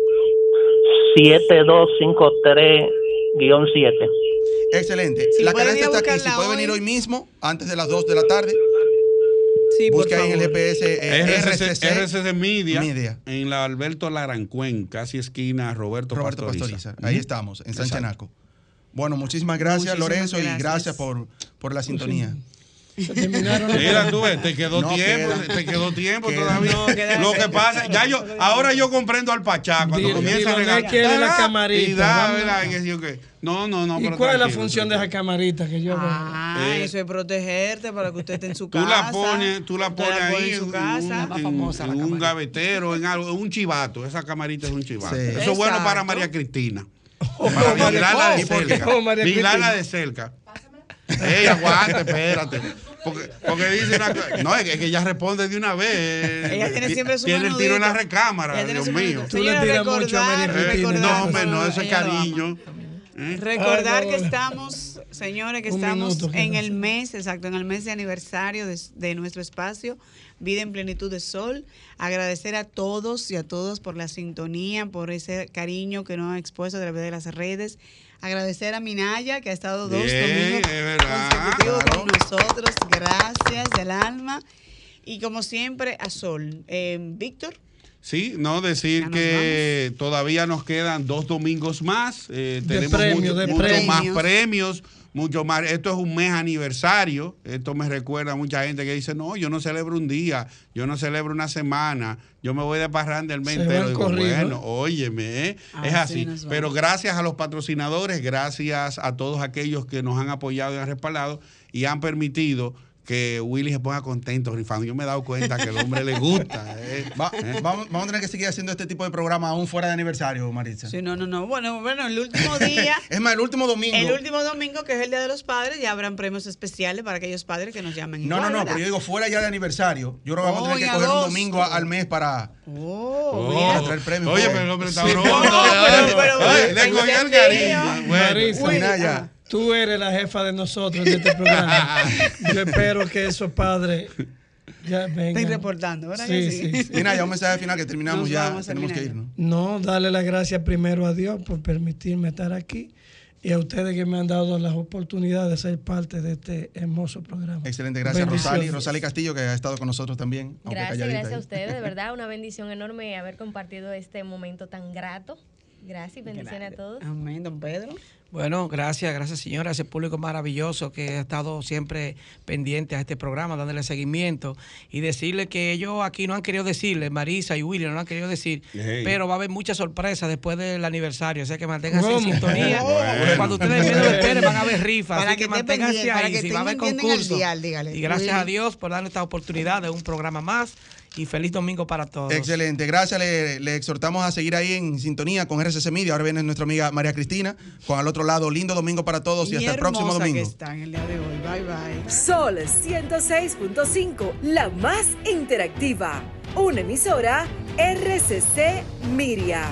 Speaker 17: 7253-7.
Speaker 2: Excelente.
Speaker 5: Si
Speaker 2: la canasta está aquí. Si puede venir hoy mismo, antes de las 2 de la tarde,
Speaker 5: Sí,
Speaker 2: ahí en el. GPS eh,
Speaker 10: RCC,
Speaker 2: RCC,
Speaker 10: RCC Media,
Speaker 2: Media.
Speaker 10: en la Alberto Larancuen, casi esquina Roberto,
Speaker 2: Roberto
Speaker 10: Pastoriza.
Speaker 2: Pastoriza. Ahí estamos, en San
Speaker 10: Exacto.
Speaker 2: Chanaco. Bueno, muchísimas gracias,
Speaker 5: Muchísimas
Speaker 2: Lorenzo, y
Speaker 5: gracias.
Speaker 2: gracias por, por la sintonía.
Speaker 3: Se terminaron los
Speaker 10: Mira tú, ves, te quedó
Speaker 2: No,
Speaker 10: tiempo,
Speaker 2: queda.
Speaker 10: te quedó tiempo
Speaker 2: Queda.
Speaker 10: todavía.
Speaker 5: No, queda-
Speaker 10: Lo que pasa, ya yo, ahora yo comprendo al Pachá cuando comienza a regalar.
Speaker 3: quiere la
Speaker 10: Ah,
Speaker 3: camarita,
Speaker 10: Y da. ¿verdad? Y. No, no, no.
Speaker 3: ¿Y
Speaker 10: pero
Speaker 3: cuál es la función de esa camarita que yo?
Speaker 5: Ah,
Speaker 10: Eh,
Speaker 5: eso es protegerte para que usted esté en su
Speaker 10: Tú
Speaker 5: casa.
Speaker 10: la pones, tú la pones ahí en,
Speaker 5: su
Speaker 10: un-
Speaker 5: casa.
Speaker 10: en- en un gavetero, en algo, en un chivato. Esa camarita es un chivato.
Speaker 2: Sí.
Speaker 10: Eso es bueno para. María Cristina. [LAUGHS]
Speaker 3: Oh,
Speaker 10: Para vigilarla de cerca.
Speaker 3: Oh, María
Speaker 10: Vigilarla
Speaker 3: Cristina.
Speaker 10: de cerca. Ey, aguante, espérate. Porque, porque dice una cosa. No, es que, es que ella responde de una vez.
Speaker 5: Ella tiene siempre su
Speaker 10: Tiene el tiro en la recámara, Dios mío.
Speaker 3: Tú le tiras mucho a
Speaker 10: no, hombre, no, eso es cariño. ¿Eh?
Speaker 5: Recordar
Speaker 3: Ay,
Speaker 5: que
Speaker 3: no.
Speaker 5: estamos, señores, que
Speaker 3: Un
Speaker 5: estamos
Speaker 3: minuto,
Speaker 5: en el mes, exacto, en el mes de aniversario de, de nuestro espacio, Vida en Plenitud de Sol. Agradecer a todos y a todas por la sintonía, por ese cariño que nos ha expuesto a través de las redes. Agradecer a Minaya, que ha estado dos
Speaker 10: Bien,
Speaker 5: domingos consecutivos
Speaker 10: claro.
Speaker 5: con nosotros. Gracias del alma. Y como siempre, a Sol. Eh, Víctor.
Speaker 10: Sí, no decir que todavía nos quedan dos domingos más. eh,
Speaker 3: De
Speaker 10: tenemos
Speaker 3: premio,
Speaker 10: mucho
Speaker 3: premios.
Speaker 10: más premios, mucho más. Esto es un mes aniversario. Esto me recuerda a mucha gente que dice, no, yo no celebro un día, yo no celebro una semana, yo me voy de parranda el mes entero. Digo, bueno, óyeme, ¿eh? es
Speaker 5: Así.
Speaker 10: Pero gracias a los patrocinadores, gracias a todos aquellos que nos han apoyado y han respaldado y han permitido que Willy se ponga contento rifando. Yo me he dado cuenta que al hombre le gusta. ¿eh? [LAUGHS]
Speaker 2: Va-
Speaker 10: ¿Eh?
Speaker 2: vamos, vamos a tener que seguir haciendo este tipo de programa aún fuera de aniversario, Maritza.
Speaker 5: Sí, no, no, no. Bueno, bueno, el último día. [LAUGHS]
Speaker 2: Es más, el último domingo.
Speaker 5: El último domingo, que es el Día de los Padres, ya habrán premios especiales para aquellos padres que nos llamen.
Speaker 2: No,
Speaker 5: igual,
Speaker 2: no, no,
Speaker 5: ¿verdad?
Speaker 2: pero yo digo fuera ya de aniversario. Yo creo que vamos a tener que coger un domingo al mes para,
Speaker 5: Oh,
Speaker 10: Oh,
Speaker 2: para traer premios.
Speaker 10: Oye, pero el hombre está
Speaker 3: Sí. [LAUGHS]
Speaker 5: No, pero- pero-
Speaker 10: Oye, le
Speaker 5: ¿en
Speaker 10: cogió el cariño. Bueno.
Speaker 5: Ah.
Speaker 3: Tú eres la jefa de nosotros de este programa. [LAUGHS] Yo espero que esos padres ya vengan.
Speaker 5: Estoy reportando, ¿verdad
Speaker 3: Sí,
Speaker 5: sí?
Speaker 3: sí, sí.
Speaker 2: Mira, ya un mensaje final que terminamos
Speaker 5: Nos
Speaker 2: ya. Tenemos que irnos.
Speaker 3: No, darle las gracias primero a Dios por permitirme estar aquí y a ustedes que me han dado las oportunidades de ser parte de este hermoso programa.
Speaker 2: Excelente, gracias. Rosali. Rosali Castillo, que ha estado con nosotros también.
Speaker 8: Gracias, gracias a ustedes, de [LAUGHS] verdad, una bendición enorme haber compartido este momento tan grato. Gracias y bendiciones a todos.
Speaker 5: Amén, don Pedro.
Speaker 4: Bueno, gracias, gracias señora, ese público maravilloso que ha estado siempre pendiente a este programa, dándole seguimiento y decirle que ellos aquí no han querido decirle, Marisa y William no lo han querido decir, pero va a haber muchas sorpresas después del aniversario, o sea que manténganse en sintonía, [LAUGHS]
Speaker 10: Bueno.
Speaker 4: cuando ustedes menos lo esperen van a haber rifas,
Speaker 5: Para
Speaker 4: así que,
Speaker 5: que
Speaker 4: manténganse ahí,
Speaker 5: que
Speaker 4: si va a haber
Speaker 5: pendientes en el
Speaker 4: concurso.
Speaker 5: dial, dígale.
Speaker 4: Y gracias a. Dios por darnos esta oportunidad de un programa más y feliz domingo para todos.
Speaker 2: Excelente, gracias. Le, le exhortamos a seguir ahí en sintonía con RCC Media. Ahora viene nuestra amiga María Cristina. Con al otro lado, lindo domingo para todos y, hasta el próximo domingo.
Speaker 5: que está en el día de hoy. Bye, bye.
Speaker 1: Sol 106.5, la más interactiva. Una emisora RCC Miria.